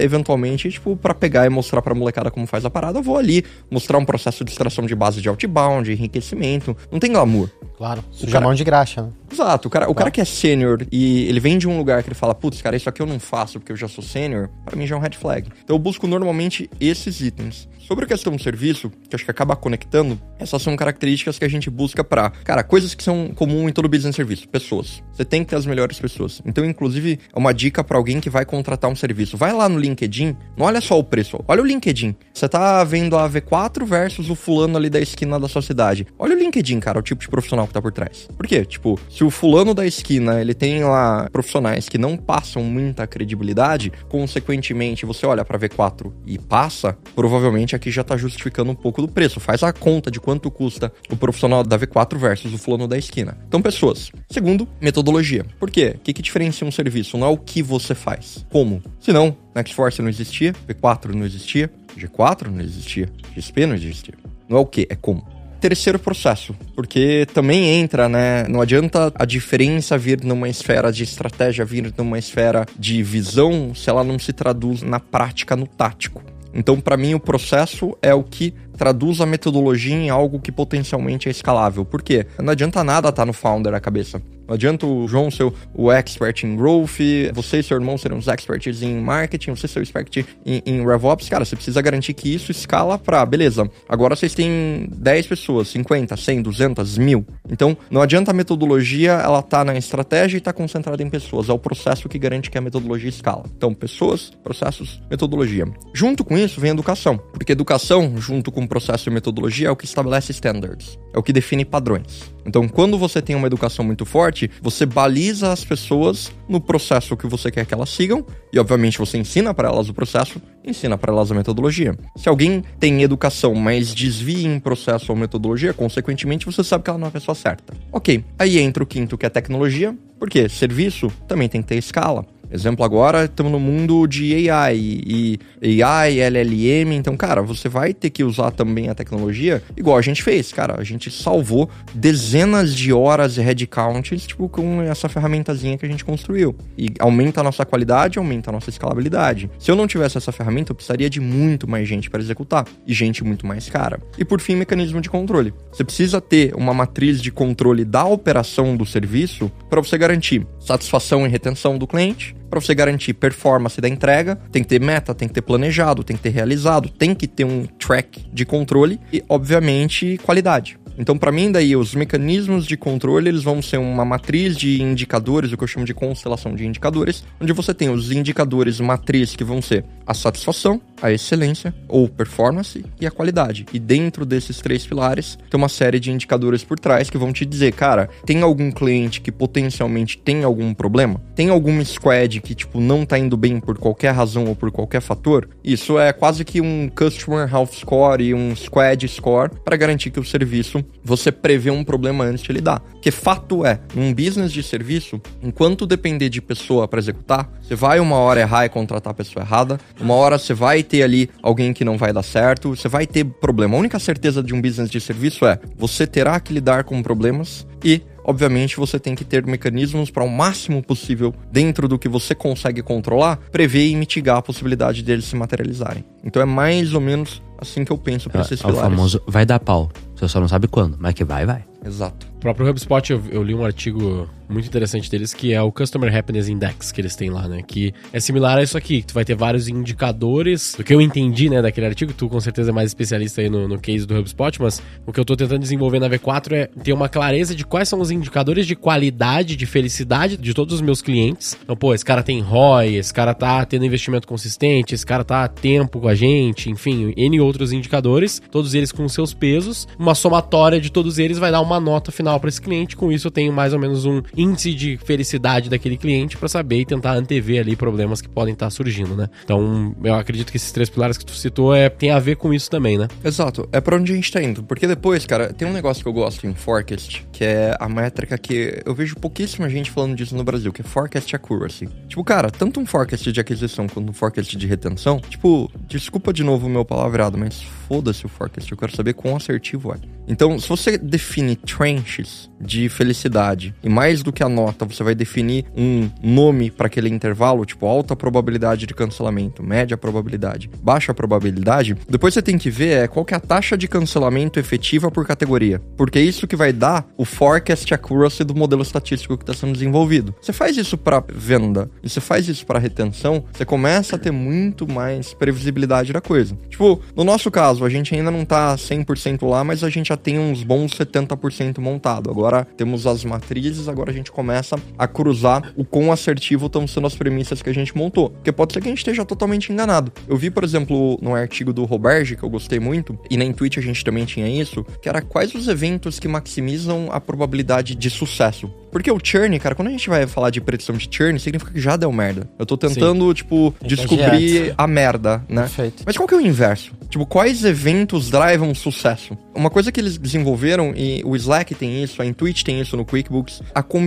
eventualmente, tipo, para pegar e mostrar pra molecada como faz a parada, eu vou ali mostrar um processo de extração de base de outbound, enriquecimento. Não tem glamour. Claro, suja cara... mão de graxa, né? Exato, o cara, o cara que é sênior e ele vem de um lugar que ele fala, putz, cara, isso aqui eu não faço porque eu já sou sênior, para mim já é um red flag. Então eu busco normalmente esses itens. Sobre a questão do serviço, que acho que acaba conectando, essas são características que a gente busca para, cara, coisas que são comum em todo business serviço, pessoas. Você tem que ter as melhores pessoas. Então, inclusive, é uma dica para alguém que vai contratar um serviço. Vai lá no LinkedIn, não olha só o preço, olha o LinkedIn. Você tá vendo a V4 versus o fulano ali da esquina da sua cidade. Olha o LinkedIn, cara, o tipo de profissional que tá por trás. Por quê? Tipo, se o fulano da esquina, ele tem lá profissionais que não passam muita credibilidade, consequentemente, você olha para V4 e passa, provavelmente aqui já tá justificando um pouco do preço. Faz a conta de quanto custa o profissional da V4 versus o fulano da esquina. Então, pessoas. Segundo, metodologia. Por quê? O que, que diferencia um serviço? Não é o que você faz. Como? Se não, Nextforce não existia, V4 não existia, G4 não existia, XP não existia. Não é o que, é como terceiro processo, porque também entra, né? Não adianta a diferença vir numa esfera de estratégia, vir numa esfera de visão, se ela não se traduz na prática, no tático. Então, para mim, o processo é o que traduz a metodologia em algo que potencialmente é escalável. Por quê? Não adianta nada estar tá no founder a cabeça. Não adianta o João ser o expert em growth, você e seu irmão serem os experts em marketing, você ser o expert em, em RevOps. Cara, você precisa garantir que isso escala para, beleza, agora vocês têm 10 pessoas, 50, 100, 200, mil. Então, não adianta a metodologia, ela tá na estratégia e tá concentrada em pessoas. É o processo que garante que a metodologia escala. Então, pessoas, processos, metodologia. Junto com isso vem educação, porque educação, junto com processo e metodologia é o que estabelece standards, é o que define padrões. Então, quando você tem uma educação muito forte, você baliza as pessoas no processo que você quer que elas sigam e, obviamente, você ensina para elas o processo, ensina para elas a metodologia. Se alguém tem educação, mas desvia em processo ou metodologia, consequentemente, você sabe que ela não é a pessoa certa. Ok, aí entra o quinto, que é tecnologia, porque serviço também tem que ter escala. Exemplo agora, estamos no mundo de AI e AI, LLM, então, cara, você vai ter que usar também a tecnologia igual a gente fez, cara. A gente salvou dezenas de horas de headcounts, tipo, com essa ferramentazinha que a gente construiu. E aumenta a nossa qualidade, aumenta a nossa escalabilidade. Se eu não tivesse essa ferramenta, eu precisaria de muito mais gente para executar e gente muito mais cara. E por fim, mecanismo de controle. Você precisa ter uma matriz de controle da operação do serviço para você garantir satisfação e retenção do cliente, para você garantir performance da entrega, tem que ter meta, tem que ter planejado, tem que ter realizado, tem que ter um track de controle e, obviamente, qualidade. Então, para mim, daí, os mecanismos de controle, eles vão ser uma matriz de indicadores, o que eu chamo de constelação de indicadores, onde você tem os indicadores matriz que vão ser a satisfação, a excelência ou performance e a qualidade. E dentro desses três pilares, tem uma série de indicadores por trás que vão te dizer, cara, tem algum cliente que potencialmente tem algum problema? Tem algum squad que, tipo, não tá indo bem por qualquer razão ou por qualquer fator? Isso é quase que um Customer Health Score e um Squad Score para garantir que o serviço você prevê um problema antes de lidar. Que fato é, num business de serviço, enquanto depender de pessoa para executar, você vai uma hora errar e contratar a pessoa errada, uma hora você vai ter ali alguém que não vai dar certo, você vai ter problema. A única certeza de um business de serviço é você terá que lidar com problemas e obviamente você tem que ter mecanismos para o máximo possível, dentro do que você consegue controlar, prever e mitigar a possibilidade deles se materializarem. Então é mais ou menos assim que eu penso para É, esses é o pilares. famoso vai dar pau. Você só não sabe quando, mas que vai, vai. Exato. O próprio HubSpot, eu, eu li um artigo muito interessante deles, que é o Customer Happiness Index que eles têm lá, né? Que é similar a isso aqui, que tu vai ter vários indicadores. Do que eu entendi, né, daquele artigo, tu com certeza é mais especialista aí no, no case do HubSpot, mas o que eu tô tentando desenvolver na V4 é ter uma clareza de quais são os indicadores de qualidade, de felicidade de todos os meus clientes. Então, pô, esse cara tem ROI, esse cara tá tendo investimento consistente, esse cara tá a tempo com a gente, enfim, N outros indicadores, todos eles com seus pesos. Uma somatória de todos eles vai dar uma nota final para esse cliente. Com isso, eu tenho mais ou menos um índice de felicidade daquele cliente para saber e tentar antever ali problemas que podem estar surgindo, né? Então, eu acredito que esses três pilares que tu citou é, tem a ver com isso também, né? Exato, é pra onde a gente tá indo. Porque depois, cara, tem um negócio que eu gosto em Forecast, que é a métrica que eu vejo pouquíssima gente falando disso no Brasil, que é Forecast Accuracy. Tipo, cara, tanto um Forecast de aquisição quanto um Forecast de retenção, tipo, desculpa de novo o meu palavreado, mas foda-se o Forecast, eu quero saber quão assertivo é. Então, se você define tranches de felicidade e mais do que a nota, você vai definir um nome para aquele intervalo, tipo alta probabilidade de cancelamento, média probabilidade, baixa probabilidade, depois você tem que ver é, qual que é a taxa de cancelamento efetiva por categoria, porque é isso que vai dar o forecast accuracy do modelo estatístico que está sendo desenvolvido. Você faz isso para venda e você faz isso para retenção, você começa a ter muito mais previsibilidade da coisa. Tipo, no nosso caso, a gente ainda não tá 100% lá, mas a gente já tem uns bons 70% montado. Agora temos as matrizes, agora a gente começa a cruzar o quão assertivo estão sendo as premissas que a gente montou. Porque pode ser que a gente esteja totalmente enganado. Eu vi, por exemplo, no artigo do Roberge, que eu gostei muito, e na Intuit a gente também tinha isso, que era quais os eventos que maximizam a probabilidade de sucesso. Porque o churn, cara, quando a gente vai falar de predição de churn, significa que já deu merda. Eu tô tentando, tipo, Tem que descobrir a merda, né? Perfeito. Mas qual que é o inverso? Tipo, quais eventos drivam sucesso? Uma coisa que eles desenvolveram, e o Slack tem isso, a Intuit tem isso no QuickBooks, a combinação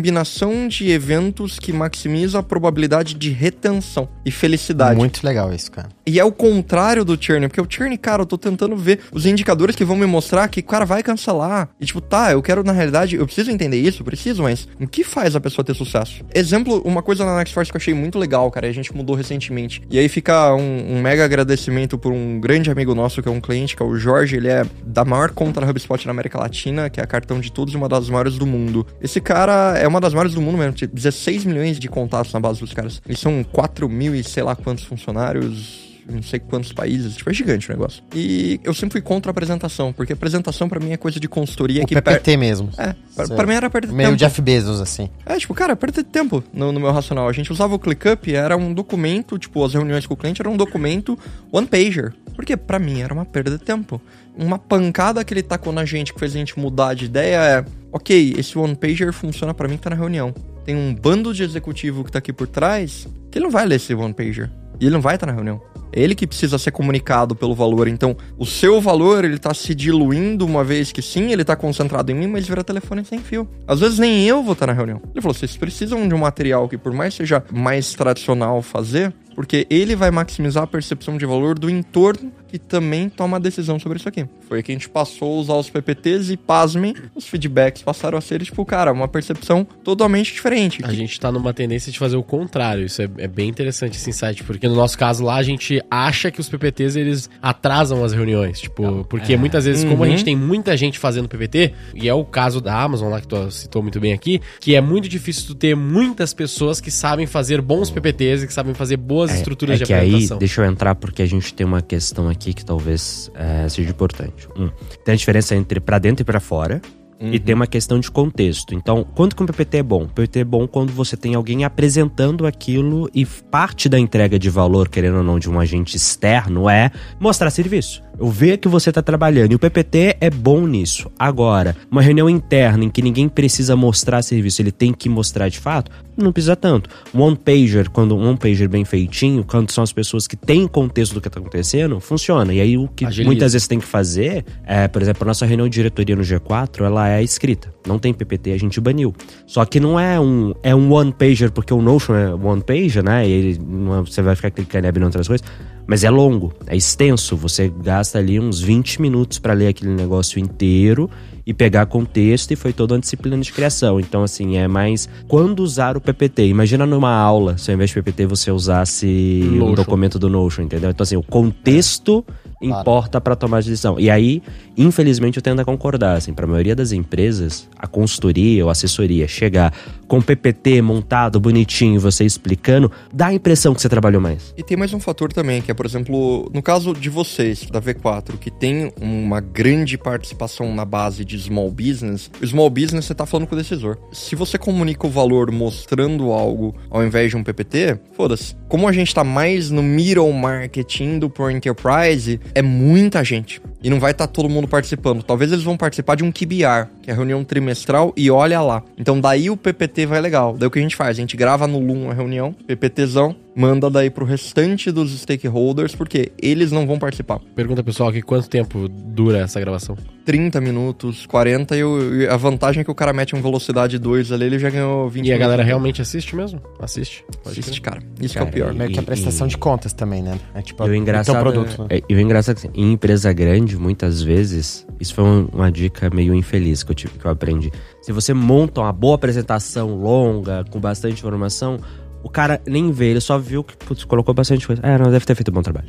de eventos que maximiza a probabilidade de retenção e felicidade. Muito legal isso, cara. E é o contrário do churn, porque o churn, cara, eu tô tentando ver os indicadores que vão me mostrar que o cara vai cancelar. E tipo, tá, eu quero, na realidade, eu preciso entender isso, preciso, mas o que faz a pessoa ter sucesso? Exemplo, uma coisa na Nextforce que eu achei muito legal, cara, e a gente mudou recentemente. E aí fica um, um mega agradecimento por um grande amigo nosso, que é um cliente, que é o Jorge, ele é da maior conta da HubSpot na América Latina, que é a cartão de todos e uma das maiores do mundo. Esse cara é uma das maiores do mundo mesmo, tem 16 milhões de contatos na base dos caras. Eles são 4 mil e sei lá quantos funcionários não sei quantos países, tipo, é gigante o negócio. E eu sempre fui contra a apresentação, porque apresentação para mim é coisa de consultoria O que PPT per- mesmo. É, pra, pra mim era perda de Meio tempo. Jeff Bezos, assim. É, tipo, cara, perda de tempo no, no meu racional. A gente usava o ClickUp, era um documento, tipo, as reuniões com o cliente era um documento one-pager. Porque pra mim era uma perda de tempo. Uma pancada que ele tacou na gente, que fez a gente mudar de ideia é... Ok, esse one-pager funciona pra mim que tá na reunião. Tem um bando de executivo que tá aqui por trás, que ele não vai ler esse one-pager. E ele não vai estar na reunião. É ele que precisa ser comunicado pelo valor. Então, o seu valor, ele tá se diluindo uma vez que sim, ele tá concentrado em mim, mas vira telefone sem fio. Às vezes nem eu vou estar na reunião. Ele falou: vocês precisam de um material que, por mais seja mais tradicional fazer, porque ele vai maximizar a percepção de valor do entorno que também toma a decisão sobre isso aqui. Foi que a gente passou a usar os PPTs e, pasmem, os feedbacks passaram a ser, tipo, cara, uma percepção totalmente diferente. A gente tá numa tendência de fazer o contrário. Isso é, é bem interessante esse insight, porque no nosso caso lá a gente acha que os PPTs eles atrasam as reuniões. Tipo, porque muitas vezes, como a Uhum. gente tem muita gente fazendo PPT, e é o caso da Amazon lá que tu citou muito bem aqui, que é muito difícil tu ter muitas pessoas que sabem fazer bons PPTs e que sabem fazer boas estruturas é de que aí, apresentação. deixa eu entrar porque a gente tem uma questão aqui que talvez é, seja importante. Um, tem a diferença entre pra dentro e pra fora. E tem uma questão de contexto. Então, quanto que um PPT é bom? PPT é bom quando você tem alguém apresentando aquilo e parte da entrega de valor, querendo ou não, de um agente externo é mostrar serviço. Eu ver que você está trabalhando. E o PPT é bom nisso. Agora, uma reunião interna em que ninguém precisa mostrar serviço, ele tem que mostrar de fato, não precisa tanto. Um one-pager, quando um one-pager bem feitinho, quando são as pessoas que têm contexto do que está acontecendo, funciona. E aí o que Agiliza. muitas vezes tem que fazer é, por exemplo, a nossa reunião de diretoria no G4, ela é escrita. Não tem PPT, a gente baniu. Só que não é um é um one pager porque o Notion é one pager, né? E ele não é- você vai ficar clicando e abrindo outras coisas. Mas é longo, é extenso. Você gasta ali uns 20 minutos para ler aquele negócio inteiro e pegar contexto e foi toda uma disciplina de criação. Então, assim, é mais quando usar o PPT. Imagina numa aula, se ao invés de PPT você usasse um Notion. documento do Notion, entendeu? Então, assim, o contexto importa para tomar decisão. E aí, infelizmente, eu tendo a concordar, assim, para a maioria das empresas, a consultoria ou assessoria chegar com PPT montado, bonitinho, você explicando, dá a impressão que você trabalhou mais. E tem mais um fator também, que é, por exemplo, no caso de vocês, da V4, que tem uma grande participação na base de small business, o small business você tá falando com o decisor. Se você comunica o valor mostrando algo ao invés de um PPT, foda-se. Como a gente tá mais no middle market indo pro enterprise, é muita gente. E não vai estar todo mundo participando. Talvez eles vão participar de um QBR, que é a reunião trimestral, e olha lá. Então daí o PPT vai legal. Daí o que a gente faz? A gente grava no Loom a reunião, PPTzão, manda daí pro restante dos stakeholders, porque eles não vão participar. Pergunta pessoal aqui quanto tempo dura essa gravação. 30 minutos, 40, e, o- e a vantagem é que o cara mete um velocidade 2 ali, ele já ganhou 20 E a minutos. galera realmente assiste mesmo? Assiste? Pode Assiste, cara. Isso Cara, que é o pior. Meio que a E- prestação e- de contas também, né? É tipo E o engraçado, teu produto, né? é, e o engraçado é que assim, em empresa grande, muitas vezes, isso foi um- uma dica meio infeliz que eu, tive, que eu aprendi. Se você monta uma boa apresentação longa, com bastante informação, o cara nem vê, ele só viu que putz, colocou bastante coisa. É, não, deve ter feito um bom trabalho.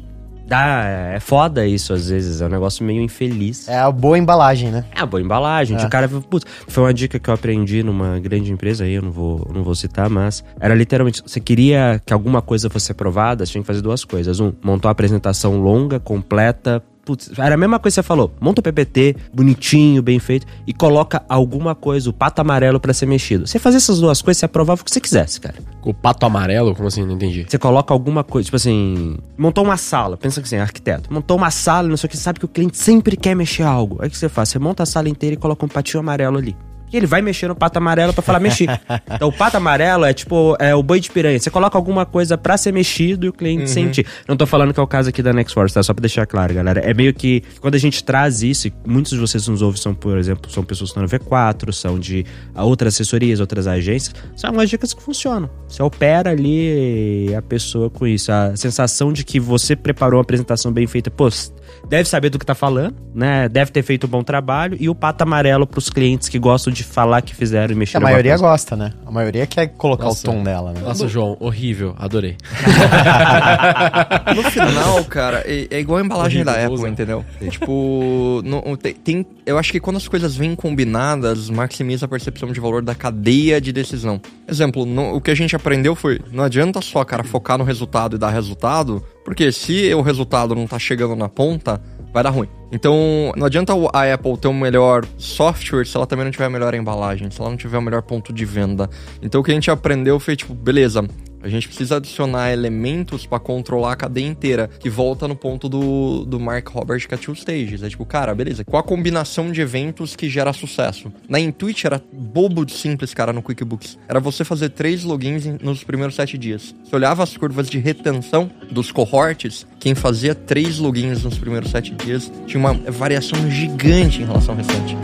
Dá, é foda isso às vezes, é um negócio meio infeliz. É a boa embalagem, né? É uma boa embalagem. É. O cara, putz, foi uma dica que eu aprendi numa grande empresa aí, eu não vou, não vou citar, mas era literalmente, você queria que alguma coisa fosse aprovada, você tinha que fazer duas coisas. Um, montar uma apresentação longa, completa. Putz, era a mesma coisa que você falou. Monta o PPT, bonitinho, bem feito, e coloca alguma coisa, o pato amarelo pra ser mexido. Você fazer essas duas coisas, você aprovava o que você quisesse, cara. O pato amarelo? Como assim? Não entendi. Você coloca alguma coisa, tipo assim, montou uma sala, pensa que assim, arquiteto, montou uma sala, não sei o que, sabe que o cliente sempre quer mexer algo. Aí o que você faz? Você monta a sala inteira e coloca um patinho amarelo ali. E ele vai mexer no pato amarelo pra falar mexer. então o pato amarelo é tipo é o boi de piranha. Você coloca alguma coisa pra ser mexido e o cliente sentir. Não tô falando que é o caso aqui da Next Force, tá? Só pra deixar claro, galera. É meio que quando a gente traz isso, e muitos de vocês nos ouvem são, por exemplo, são pessoas que estão no V4, são de outras assessorias, outras agências. São umas dicas que funcionam. Você opera ali a pessoa com isso. A sensação de que você preparou uma apresentação bem feita, pô, deve saber do que tá falando, né? Deve ter feito um bom trabalho. E o pato amarelo pros clientes que gostam de falar que fizeram e A mexeram maioria alguma gosta, né? A maioria quer colocar Nossa. o tom dela, né? Nossa, João, horrível. Adorei. No final, cara, é, é igual a embalagem da Horrível, Apple, usa. entendeu? tipo, no- tem, tem- eu acho que quando as coisas vêm combinadas, maximiza a percepção de valor da cadeia de decisão. Exemplo, no- o que a gente aprendeu foi, não adianta só, cara, focar no resultado e dar resultado, Porque se o resultado não tá chegando na ponta, vai dar ruim. Então, não adianta a Apple ter o um melhor software se ela também não tiver a melhor embalagem, se ela não tiver o melhor ponto de venda. Então, o que a gente aprendeu foi, tipo, beleza, a gente precisa adicionar elementos para controlar a cadeia inteira, que volta no ponto do, do Mark Robert que é Two Stages. É tipo, cara, beleza, qual a combinação de eventos que gera sucesso? Na Intuit era bobo de simples, cara, no QuickBooks. Era você fazer três logins nos primeiros sete dias. Você olhava as curvas de retenção dos cohorts, quem fazia três logins nos primeiros sete dias tinha uma variação gigante em relação ao restante.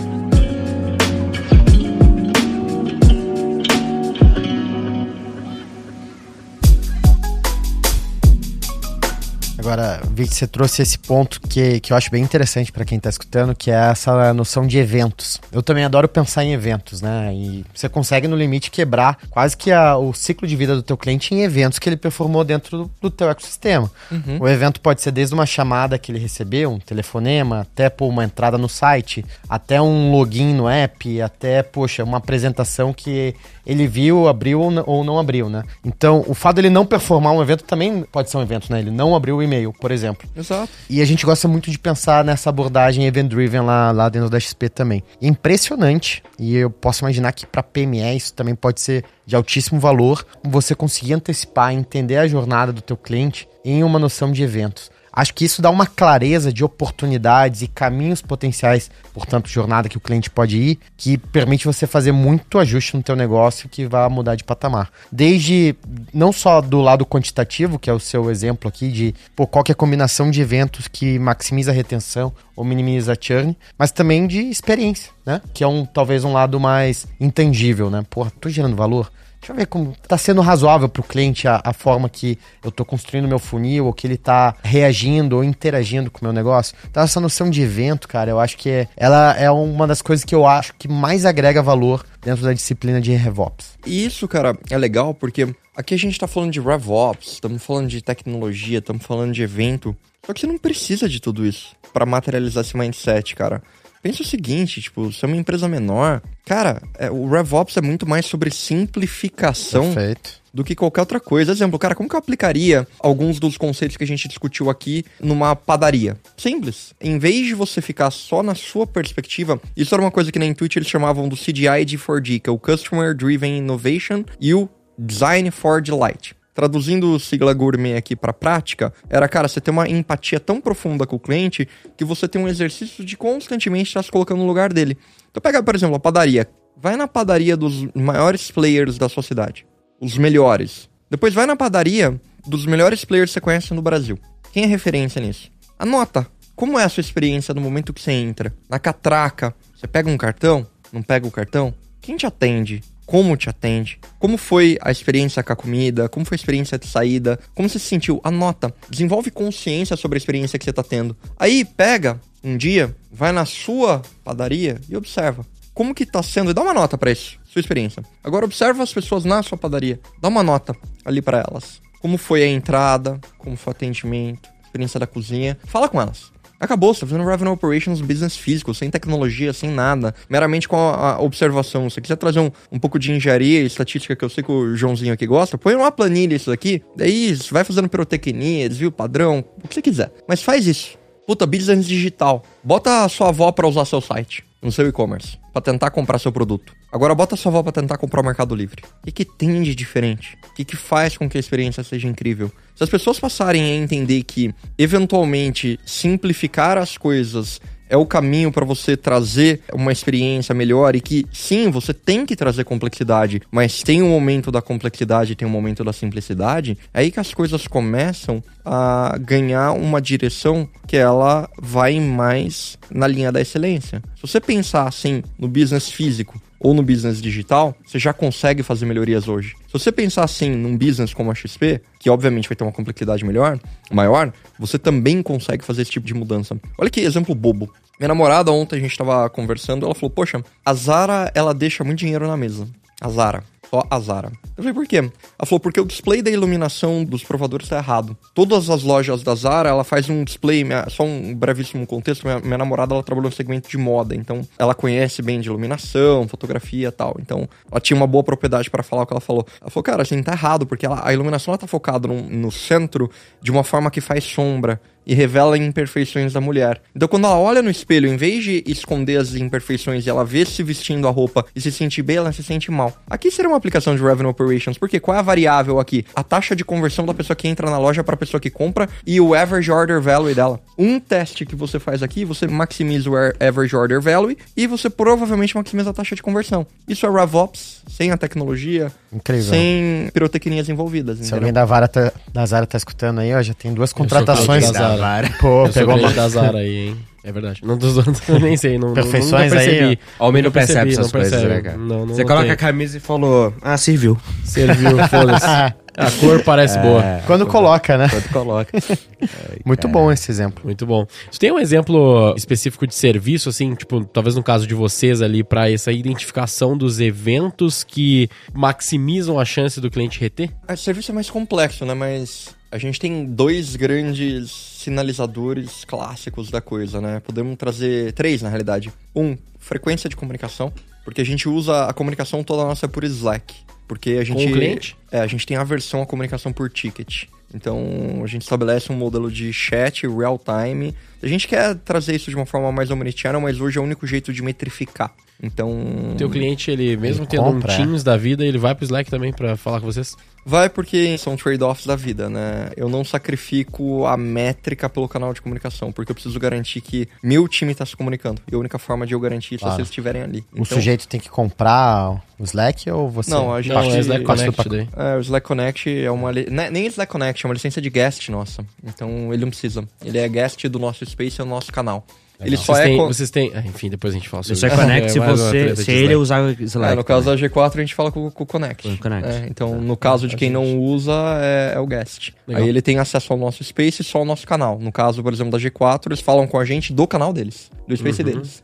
Agora, Vic, você trouxe esse ponto que, que eu acho bem interessante para quem está escutando, que é essa noção de eventos. Eu também adoro pensar em eventos, né? E você consegue, no limite, quebrar quase que a, o ciclo de vida do teu cliente em eventos que ele performou dentro do, do teu ecossistema. Uhum. O evento pode ser desde uma chamada que ele recebeu, um telefonema, até pô, uma entrada no site, até um login no app, até, poxa, uma apresentação que ele viu, abriu ou não abriu, né? Então, o fato dele não performar um evento também pode ser um evento, né? Ele não abriu o e-mail, por exemplo. Exato. E a gente gosta muito de pensar nessa abordagem event-driven lá, lá dentro da XP também. Impressionante, e eu posso imaginar que para PME isso também pode ser de altíssimo valor, você conseguir antecipar, entender a jornada do teu cliente em uma noção de eventos. Acho que isso dá uma clareza de oportunidades e caminhos potenciais, portanto, jornada que o cliente pode ir, que permite você fazer muito ajuste no teu negócio que vai mudar de patamar. Desde não só do lado quantitativo, que é o seu exemplo aqui de pô, qual é a combinação de eventos que maximiza a retenção ou minimiza a churn, mas também de experiência, né? Que é um talvez um lado mais intangível, né? Pô, tô gerando valor Deixa eu ver como está sendo razoável para o cliente a, a, forma que eu estou construindo meu funil, ou que ele está reagindo ou interagindo com o meu negócio. Então, essa noção de evento, cara, eu acho que é, ela é uma das coisas que eu acho que mais agrega valor dentro da disciplina de RevOps. E isso, cara, é legal porque aqui a gente está falando de RevOps, estamos falando de tecnologia, estamos falando de evento. Só que você não precisa de tudo isso para materializar esse mindset, cara. Pensa o seguinte, tipo, se é uma empresa menor, cara, é, o RevOps é muito mais sobre simplificação Perfeito. do que qualquer outra coisa. Exemplo, cara, como que eu aplicaria alguns dos conceitos que a gente discutiu aqui numa padaria? Simples. Em vez de você ficar só na sua perspectiva, isso era uma coisa que na Intuit eles chamavam do CDI de 4D, que é o Customer Driven Innovation e o Design for Delight traduzindo o sigla gourmet aqui para prática, era, cara, você ter uma empatia tão profunda com o cliente que você tem um exercício de constantemente estar se colocando no lugar dele. Então pega, por exemplo, a padaria. Vai na padaria dos maiores players da sociedade. Os melhores. Depois vai na padaria dos melhores players que você conhece no Brasil. Quem é referência nisso? Anota. Como é a sua experiência no momento que você entra? Na catraca, você pega um cartão? Não pega o cartão? Quem te atende? Como te atende, como foi a experiência com a comida, como foi a experiência de saída, como você se sentiu. Anota, desenvolve consciência sobre a experiência que você está tendo. Aí pega um dia, vai na sua padaria e observa como que está sendo e dá uma nota para isso, sua experiência. Agora observa as pessoas na sua padaria, dá uma nota ali para elas. Como foi a entrada, como foi o atendimento, experiência da cozinha. Fala com elas. Acabou, você tá fazendo Revenue Operations Business físico, sem tecnologia, sem nada, meramente com a, a observação. Se você quiser trazer um, um pouco de engenharia e estatística, que eu sei que o Joãozinho aqui gosta, põe uma planilha isso daqui, daí vai fazendo pirotecnia, desvio padrão, o que você quiser. Mas faz isso. Puta, business digital. Bota a sua avó para usar seu site no seu e-commerce para tentar comprar seu produto. Agora bota sua avó para tentar comprar o Mercado Livre. O que, que tem de diferente? O que, que faz com que a experiência seja incrível? Se as pessoas passarem a entender que, eventualmente, simplificar as coisas é o caminho para você trazer uma experiência melhor e que sim, você tem que trazer complexidade, mas tem um momento da complexidade, tem um momento da simplicidade, é aí que as coisas começam a ganhar uma direção que ela vai mais na linha da excelência. Se você pensar assim no business físico, ou no business digital, você já consegue fazer melhorias hoje. Se você pensar assim num business como a XP, que obviamente vai ter uma complexidade melhor, maior, você também consegue fazer esse tipo de mudança. Olha que exemplo bobo. Minha namorada ontem a gente estava conversando, ela falou: "Poxa, a Zara, ela deixa muito dinheiro na mesa". A Zara. Só a Zara. Eu falei, por quê? Ela falou, porque o display da iluminação dos provadores tá errado. Todas as lojas da Zara, ela faz um display, minha- só um brevíssimo contexto, minha, minha namorada, ela trabalhou no segmento de moda, então ela conhece bem de iluminação, fotografia tal. Então, ela tinha uma boa propriedade para falar o que ela falou. Ela falou, cara, assim, tá errado, porque ela- a iluminação, ela tá focada no, no centro de uma forma que faz sombra e revela imperfeições da mulher. Então, quando ela olha no espelho, em vez de esconder as imperfeições e ela vê se vestindo a roupa e se sentir bem, ela se sente mal. Aqui seria uma aplicação de Revenue Operations, porque qual é a variável aqui? A taxa de conversão da pessoa que entra na loja para a pessoa que compra e o average order value dela. Um teste que você faz aqui, você maximiza o a- average order value e você provavelmente maximiza a taxa de conversão. Isso é RevOps, sem a tecnologia, Incrível. sem pirotecnias envolvidas. Se entendeu? alguém da, Vara tá, da Zara tá escutando aí, ó, já tem duas contratações. da Zara. Pô, Eu sou pegou cliente uma... da Zara aí, hein? É verdade. Não tô zoando, eu nem sei. Não, Perfeições não, nunca aí, percebi. O homem não percebe percebi, essas não coisas, percebe. né, cara? Não, não Você coloca notei. a camisa e falou, ah, serviu. Serviu, foda-se. A cor parece boa. Quando coloca, né? Quando coloca. Muito bom esse exemplo. Muito bom. Você tem um exemplo específico de serviço, assim, tipo, talvez no caso de vocês ali, para essa identificação dos eventos que maximizam a chance do cliente reter? O serviço é mais complexo, né? Mas a gente tem dois grandes sinalizadores clássicos da coisa, né? Podemos trazer três, na realidade. Um, frequência de comunicação, porque a gente usa a comunicação toda nossa por Slack. Porque a gente. o cliente? É, a gente tem aversão à comunicação por ticket. Então, a gente estabelece um modelo de chat real time. A gente quer trazer isso de uma forma mais omnichannel, mas hoje é o único jeito de metrificar. Então. O teu cliente, ele, mesmo Ele tendo compra, um é. Teams da vida, ele vai pro Slack também pra falar com vocês? Vai porque são trade-offs da vida, né? Eu não sacrifico a métrica pelo canal de comunicação, porque eu preciso garantir que meu time tá se comunicando. E a única forma de eu garantir isso é se Claro. eles estiverem ali. O sujeito tem que comprar o Slack ou você? Não, a gente- Não, Parte é Slack Connect daí. É, o Slack Connect é uma. li- né, Nem Slack Connect, é uma licença de guest nossa. Então ele não precisa. Ele é guest do nosso space e do nosso canal. Ele só Vocês é. têm, co- vocês têm... ah, enfim, depois a gente fala sobre Você isso. se É mais uma você. treta Se ele usar o Slack. É, no caso também. da G4 a gente fala com, com o Connect. Com o Connect. É, então, no caso de quem não usa, é, é o guest. Legal. Aí ele tem acesso ao nosso space e só ao nosso canal. No caso, por exemplo, da G4, eles falam com a gente do canal deles, do space deles.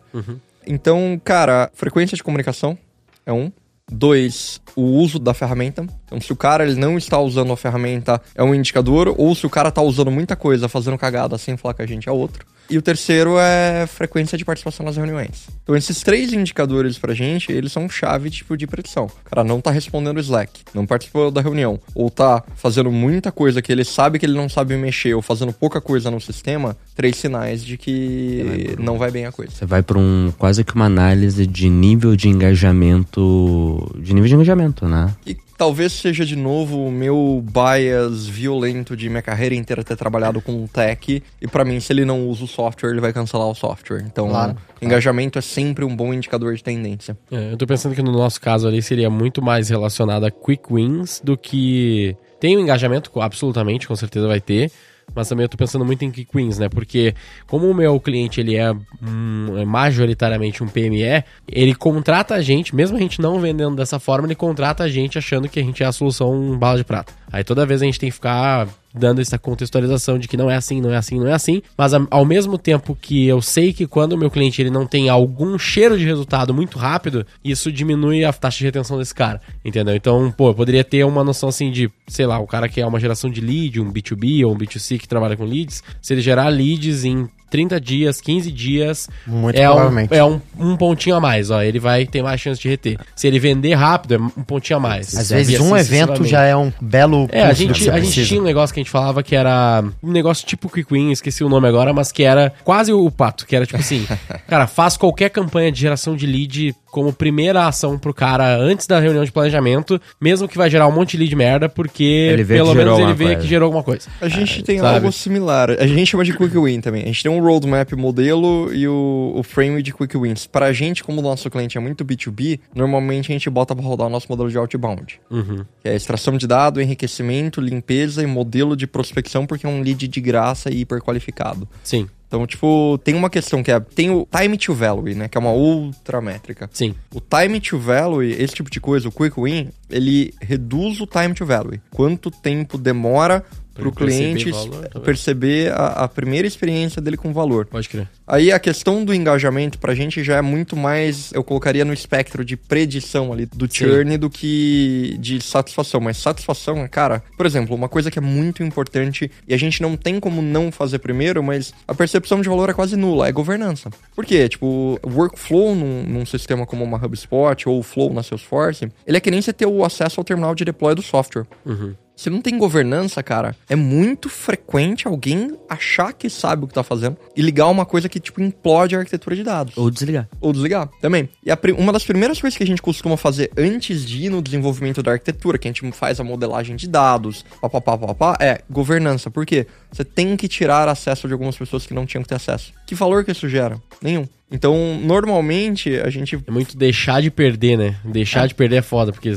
Então, cara, frequência de comunicação é um. Dois, o uso da ferramenta. Então, se o cara ele não está usando a ferramenta, é um indicador. Ou se o cara está usando muita coisa, fazendo cagada sem falar com a gente, é outro. E o terceiro é frequência de participação nas reuniões. Então, esses três indicadores pra gente, eles são chave tipo de predição. O cara não tá respondendo o Slack, não participou da reunião, ou tá fazendo muita coisa que ele sabe que ele não sabe mexer, ou fazendo pouca coisa no sistema, três sinais de que não vai bem a coisa. Você vai para um quase que uma análise de nível de engajamento, de nível de engajamento, né? E talvez seja de novo o meu bias violento de minha carreira inteira ter trabalhado com tech. E pra mim, se ele não usa o software, ele vai cancelar o software. Então, Claro, engajamento é sempre um bom indicador de tendência. É, eu tô pensando que no nosso caso ali seria muito mais relacionado a quick wins do que. Tem um engajamento, absolutamente, com certeza vai ter. Mas também eu tô pensando muito em quick wins, né? Porque como o meu cliente ele é, hum, é majoritariamente um PME, ele contrata a gente, mesmo a gente não vendendo dessa forma, ele contrata a gente achando que a gente é a solução bala de prata. Aí toda vez a gente tem que ficar dando essa contextualização de que não é assim, não é assim, não é assim, mas ao mesmo tempo que eu sei que quando o meu cliente ele não tem algum cheiro de resultado muito rápido, isso diminui a taxa de retenção desse cara, entendeu? Então, pô, eu poderia ter uma noção assim de, sei lá, o cara que é uma geração de lead, um B2B ou um B2C que trabalha com leads, se ele gerar leads em 30 dias, 15 dias, Muito é, um, é um, um pontinho a mais, ó, ele vai ter mais chance de reter. Se ele vender rápido, é um pontinho a mais. Às vezes um evento já é um belo É, a gente, você a gente tinha um negócio que a gente falava que era um negócio tipo Quick Win, esqueci o nome agora, mas que era quase o pato, que era tipo assim, cara, faz qualquer campanha de geração de lead como primeira ação pro cara antes da reunião de planejamento, mesmo que vai gerar um monte de lead merda, porque Ele vê pelo menos ele vê coisa. que gerou alguma coisa. A gente tem sabe? algo similar. A gente chama de Quick Win também. A gente tem um roadmap modelo e o, o frame de Quick Wins. Pra gente, como o nosso cliente é muito B2B, normalmente a gente bota pra rodar o nosso modelo de outbound. Uhum. Que é extração de dado, enriquecimento, limpeza e modelo de prospecção, porque é um lead de graça e hiper qualificado. Sim, Então, tipo, tem uma questão que é... Tem o time to value, né? Que é uma outra métrica. sim. O time to value, esse tipo de coisa, o quick win, ele reduz o time to value. Quanto tempo demora para o cliente perceber valor, perceber a, a primeira experiência dele com valor. Pode crer. Aí a questão do engajamento pra gente já é muito mais, eu colocaria no espectro de predição ali do Sim. churn do que de satisfação. Mas satisfação, cara, por exemplo, uma coisa que é muito importante e a gente não tem como não fazer primeiro, mas a percepção de valor é quase nula, é governança. Por quê? Tipo, workflow num, num sistema como uma HubSpot ou o Flow na Salesforce, ele é que nem você ter o acesso ao terminal de deploy do software. Se não tem governança, cara, é muito frequente alguém achar que sabe o que tá fazendo e ligar uma coisa que, tipo, implode a arquitetura de dados. Ou desligar. Ou desligar também. E a uma das primeiras coisas que a gente costuma fazer antes de ir no desenvolvimento da arquitetura, que a gente faz a modelagem de dados, papapá, papapá, é governança. Por quê? Você tem que tirar acesso de algumas pessoas que não tinham que ter acesso. Que valor que isso gera? Nenhum. Então, normalmente, a gente É muito deixar de perder, né? Deixar de perder é foda, porque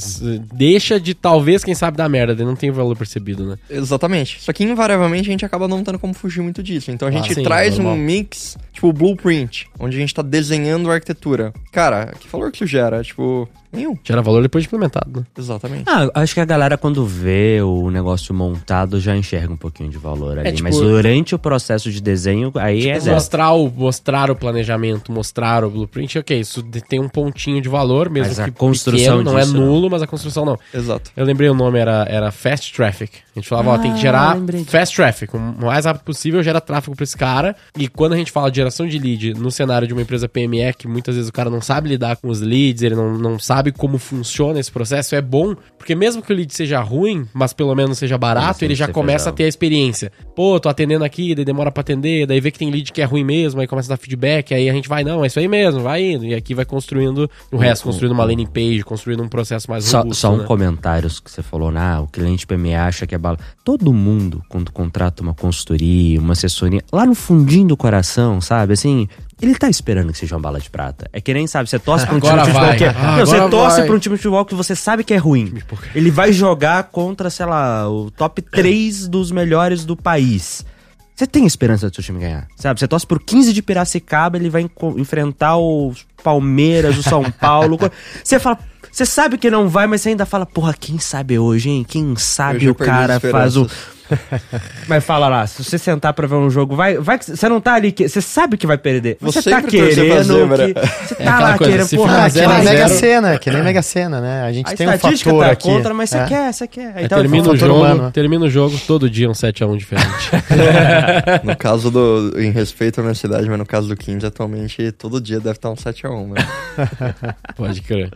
deixa de talvez, quem sabe, dar merda, não tem valor percebido, né? Exatamente. Só que invariavelmente a gente acaba não tendo como fugir muito disso. Então a gente Ah, sim, traz normal. um mix, tipo blueprint, onde a gente tá desenhando a arquitetura. Cara, que valor que isso gera? Tipo, nenhum. Gera valor depois de implementado, né? Exatamente. Ah, acho que a galera quando vê o negócio montado já enxerga um pouquinho de valor ali. tipo- Mas durante o processo de desenho, aí é zero. Mostrar o, mostrar o planejamento, mostrar o blueprint, ok, isso tem um pontinho de valor, mesmo Mas a que construção pequeno, não é disso, não. nulo, mas a construção não. Exato. Eu lembrei o nome, era, era Fast Traffic. A gente falava, ó, tem que gerar lembrei disso. Fast Traffic. O mais rápido possível gera tráfego pra esse cara. E quando a gente fala de geração de lead no cenário de uma empresa PME, que muitas vezes o cara não sabe lidar com os leads, ele não, não sabe como funciona esse processo, é bom, porque mesmo que o lead seja ruim, mas pelo menos seja barato, ele já começa feijão. a ter a experiência. Pô, tô atendendo aqui, daí demora pra atender, daí vê que tem lead que é ruim mesmo, aí começa a dar feedback, aí a gente vai, não, é isso aí mesmo, vai indo. E aqui vai construindo o resto, construindo uma landing page, construindo um processo mais Só, robusto, só um né? comentário que você falou, ah, o cliente PME acha que é bala. Todo mundo, quando contrata uma consultoria, uma assessoria, lá no fundinho do coração, sabe? Assim, ele tá esperando que seja uma bala de prata. É que nem, sabe, você torce pra um time Agora de futebol que é. Ah, Não, você torce vai. pra um time de futebol que você sabe que é ruim. Ele vai jogar contra, sei lá, o top 3 dos melhores do país. Você tem esperança do seu time ganhar, sabe? Você torce pro 15 de Piracicaba, ele vai enfrentar o Palmeiras, o São Paulo. Você fala, você sabe que não vai, mas você ainda fala, porra, quem sabe hoje, hein? Quem sabe o cara faz o. Mas fala lá, se você sentar pra ver um jogo, vai, vai, que- você não tá ali, que- você sabe que vai perder. Você tá querendo que, você tá aquela lá coisa, querendo, porra, Ah, que nem Mega. Sena, que nem Mega Sena, né? A gente a tem um estatística fator tá aqui. contra, mas você É. quer, você quer. Aí Então, termina, o jogo, humano. termina o jogo, todo dia um 7x1 diferente. No caso do. Em respeito à minha cidade, mas no caso do 15, atualmente, todo dia deve estar um 7x1, né? Pode crer.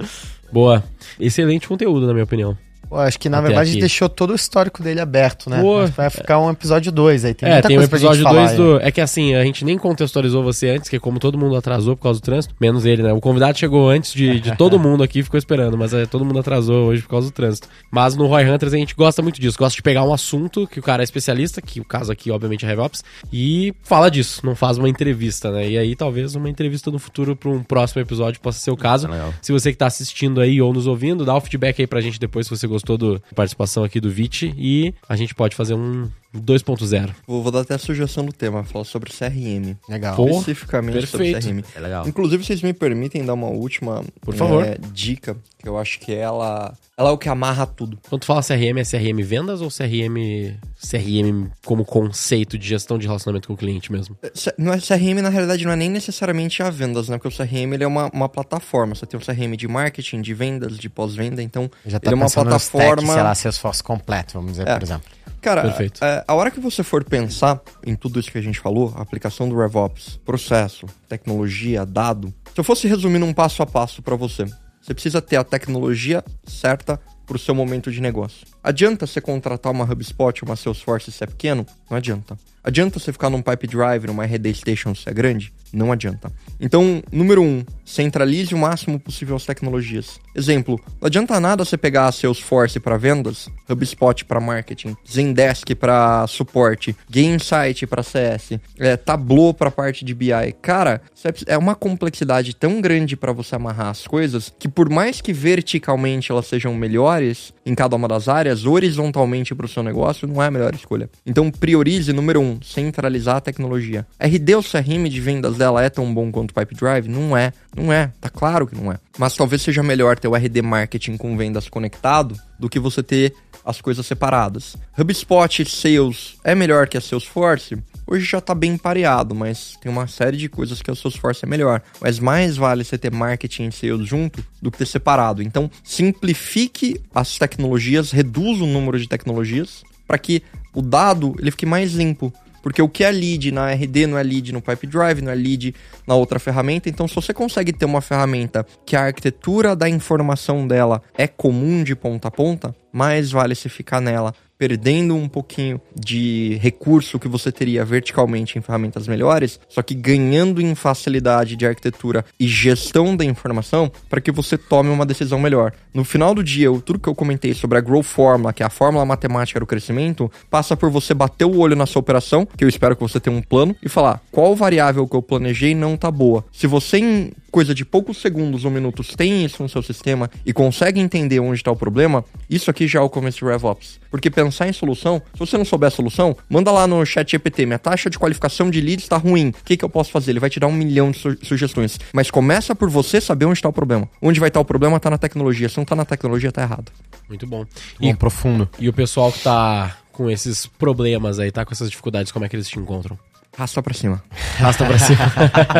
Boa. Excelente conteúdo, na minha opinião. Pô, acho que na Até verdade aqui. deixou todo o histórico dele aberto, né? Pô, Vai ficar um episódio 2 aí. Tem é, muita tem coisa gente episódio falar 2 aí. do. É que assim, a gente nem contextualizou você antes, que como todo mundo atrasou por causa do trânsito, menos ele, né? O convidado chegou antes de, de todo mundo aqui, ficou esperando, mas é, todo mundo atrasou hoje por causa do trânsito. Mas no Roy Hunters a gente gosta muito disso, gosta de pegar um assunto que o cara é especialista, que o caso aqui, obviamente, é RevOps, e fala disso, não faz uma entrevista, né? E aí talvez uma entrevista no futuro para um próximo episódio possa ser o caso. Legal. Se você que tá assistindo aí ou nos ouvindo, dá o feedback aí pra gente depois se você gostou do- da participação aqui do Vit e a gente pode fazer um 2.0. Vou, vou dar até a sugestão do tema, falar sobre CRM. Legal. Especificamente perfeito. sobre CRM. É legal. Inclusive, vocês me permitem dar uma última Por favor. eh, dica, que eu acho que ela, ela é o que amarra tudo. Quando tu fala CRM, é CRM vendas ou CRM CRM como conceito de gestão de relacionamento com o cliente mesmo? C- Não é CRM, na realidade, não é nem necessariamente a vendas, né? Porque o CRM ele é uma, uma plataforma. Você tem um CRM de marketing, de vendas, de pós-venda. Então, Já tá ele é uma pensando no stack, sei lá, Salesforce completo, vamos dizer, É. por exemplo. Cara, Perfeito. é, a hora que você for pensar em tudo isso que a gente falou, a aplicação do RevOps, processo, tecnologia, dado, se eu fosse resumir num passo a passo pra você, você precisa ter a tecnologia certa pro seu momento de negócio. Adianta você contratar uma HubSpot, uma Salesforce se é pequeno? Não adianta. Adianta você ficar num Pipe Drive, numa RD Station se é grande? Não adianta. Então, número um, centralize o máximo possível as tecnologias. Exemplo, não adianta nada você pegar a Salesforce para vendas, HubSpot para marketing, Zendesk para suporte, GameSight para CS, é, Tableau para parte de BI. Cara, é uma complexidade tão grande para você amarrar as coisas que por mais que verticalmente elas sejam melhores em cada uma das áreas, horizontalmente para o seu negócio não é a melhor escolha. Então priorize número um, centralizar a tecnologia. RD ou CRM de vendas dela é tão bom quanto o Pipe Drive? Não é, não é, tá claro que não é. Mas talvez seja melhor ter o RD marketing com vendas conectado do que você ter as coisas separadas. HubSpot Sales é melhor que a Salesforce? Hoje já está bem pareado, mas tem uma série de coisas que a Salesforce é melhor. Mas mais vale você ter marketing e sales junto do que ter separado. Então, simplifique as tecnologias, reduza o número de tecnologias para que o dado ele fique mais limpo. Porque o que é lead na RD não é lead no Pipe Drive, não é lead na outra ferramenta. Então, se você consegue ter uma ferramenta que a arquitetura da informação dela é comum de ponta a ponta, mais vale se ficar nela perdendo um pouquinho de recurso que você teria verticalmente em ferramentas melhores, só que ganhando em facilidade de arquitetura e gestão da informação para que você tome uma decisão melhor. No final do dia, tudo que eu comentei sobre a Grow Formula, que é a fórmula matemática do crescimento, passa por você bater o olho na sua operação, que eu espero que você tenha um plano, e falar qual variável que eu planejei não tá boa. Se você coisa de poucos segundos ou minutos tem isso no seu sistema e consegue entender onde está o problema, isso aqui já é o começo de RevOps. Porque pensar em solução, se você não souber a solução, manda lá no chat GPT, minha taxa de qualificação de leads está ruim, o que, que eu posso fazer? Ele vai te dar um milhão de su sugestões. Mas começa por você saber onde está o problema. Onde vai estar tá o problema está na tecnologia. Se não está na tecnologia, está errado. Muito bom. E profundo. E o pessoal que tá com esses problemas aí, tá com essas dificuldades, como é que eles te encontram? Rasta pra cima. Rasta pra cima.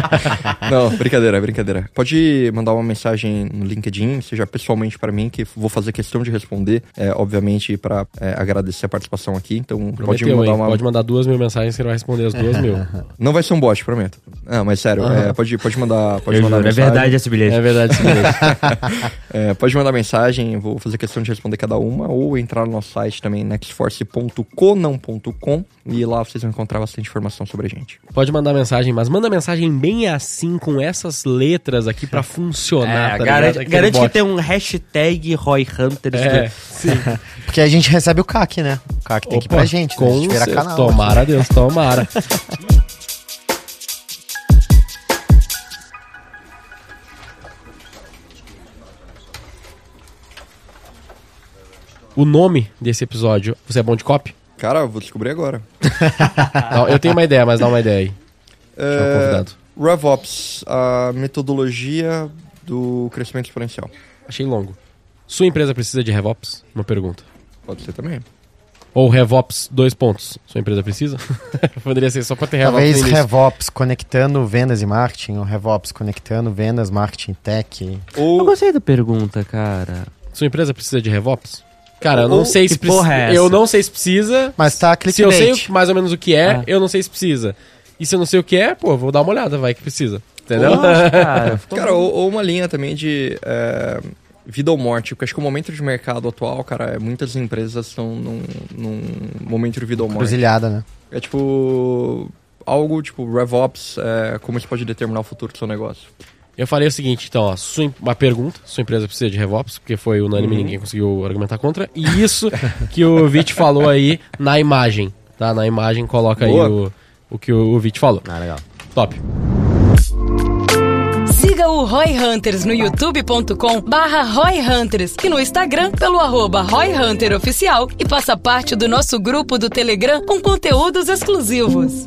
Não, brincadeira, brincadeira. Pode mandar uma mensagem no LinkedIn, seja pessoalmente para mim, que vou fazer questão de responder, é, obviamente, para é, agradecer a participação aqui. Então, Prometeu, pode me mandar hein? uma. Pode mandar duas mil mensagens que ele vai responder as duas mil. Não vai ser um bot, prometo. Não, mas sério, é, pode, pode mandar. Pode Eu mandar juro, é mensagem. verdade esse bilhete. É verdade, sim. mesmo. É, pode mandar mensagem, vou fazer questão de responder cada uma, ou entrar no nosso site também, nextforce.conão.com, e lá vocês vão encontrar bastante informação sobre a gente. Pode mandar mensagem, mas manda mensagem bem assim, com essas letras aqui pra funcionar, É, tá garante ligado? Garante que tem um hashtag Roy Hunters. É. Porque a gente recebe o CAC, né? O CAC tem que ir pra gente, né? A com gente vira cer- canal. Tomara Deus, tomara. O nome desse episódio, você é bom de copy? Cara, eu vou descobrir agora. Não, eu tenho uma ideia, mas dá uma ideia aí. Convidado. RevOps, a metodologia do crescimento exponencial. Achei longo. Sua empresa precisa de RevOps? Uma pergunta. Pode ser também. Ou RevOps, dois pontos. Sua empresa precisa? Poderia ser só pra ter RevOps Talvez. RevOps conectando vendas e marketing, ou RevOps conectando vendas, marketing, tech. Eu Ou gostei da pergunta, cara. Sua empresa precisa de RevOps? Cara, eu não sei se porra é eu não sei se precisa. Mas tá Se eu sei mais ou menos o que é, Ah. eu não sei se precisa. E se eu não sei o que é, pô, vou dar uma olhada, vai que precisa. Entendeu? Cara. Cara, ou, ou uma linha também de é, vida ou morte, porque acho que o momento de mercado atual, cara, é, muitas empresas estão num, num momento de vida ou morte. Cruzilhada, né? É tipo algo tipo RevOps, é, como isso pode determinar o futuro do seu negócio. Eu falei o seguinte, então, ó, sua uma pergunta, sua empresa precisa de RevOps, porque foi unânime, Uhum. ninguém conseguiu argumentar contra. E isso que o Vit falou aí na imagem, tá? Na imagem coloca Boa. aí o, o que o, o Vit falou. Ah, legal. Top. Siga o Roy Hunters no youtube.com barra Roy Hunters e no Instagram pelo arroba Roy Hunter Oficial e faça parte do nosso grupo do Telegram com conteúdos exclusivos.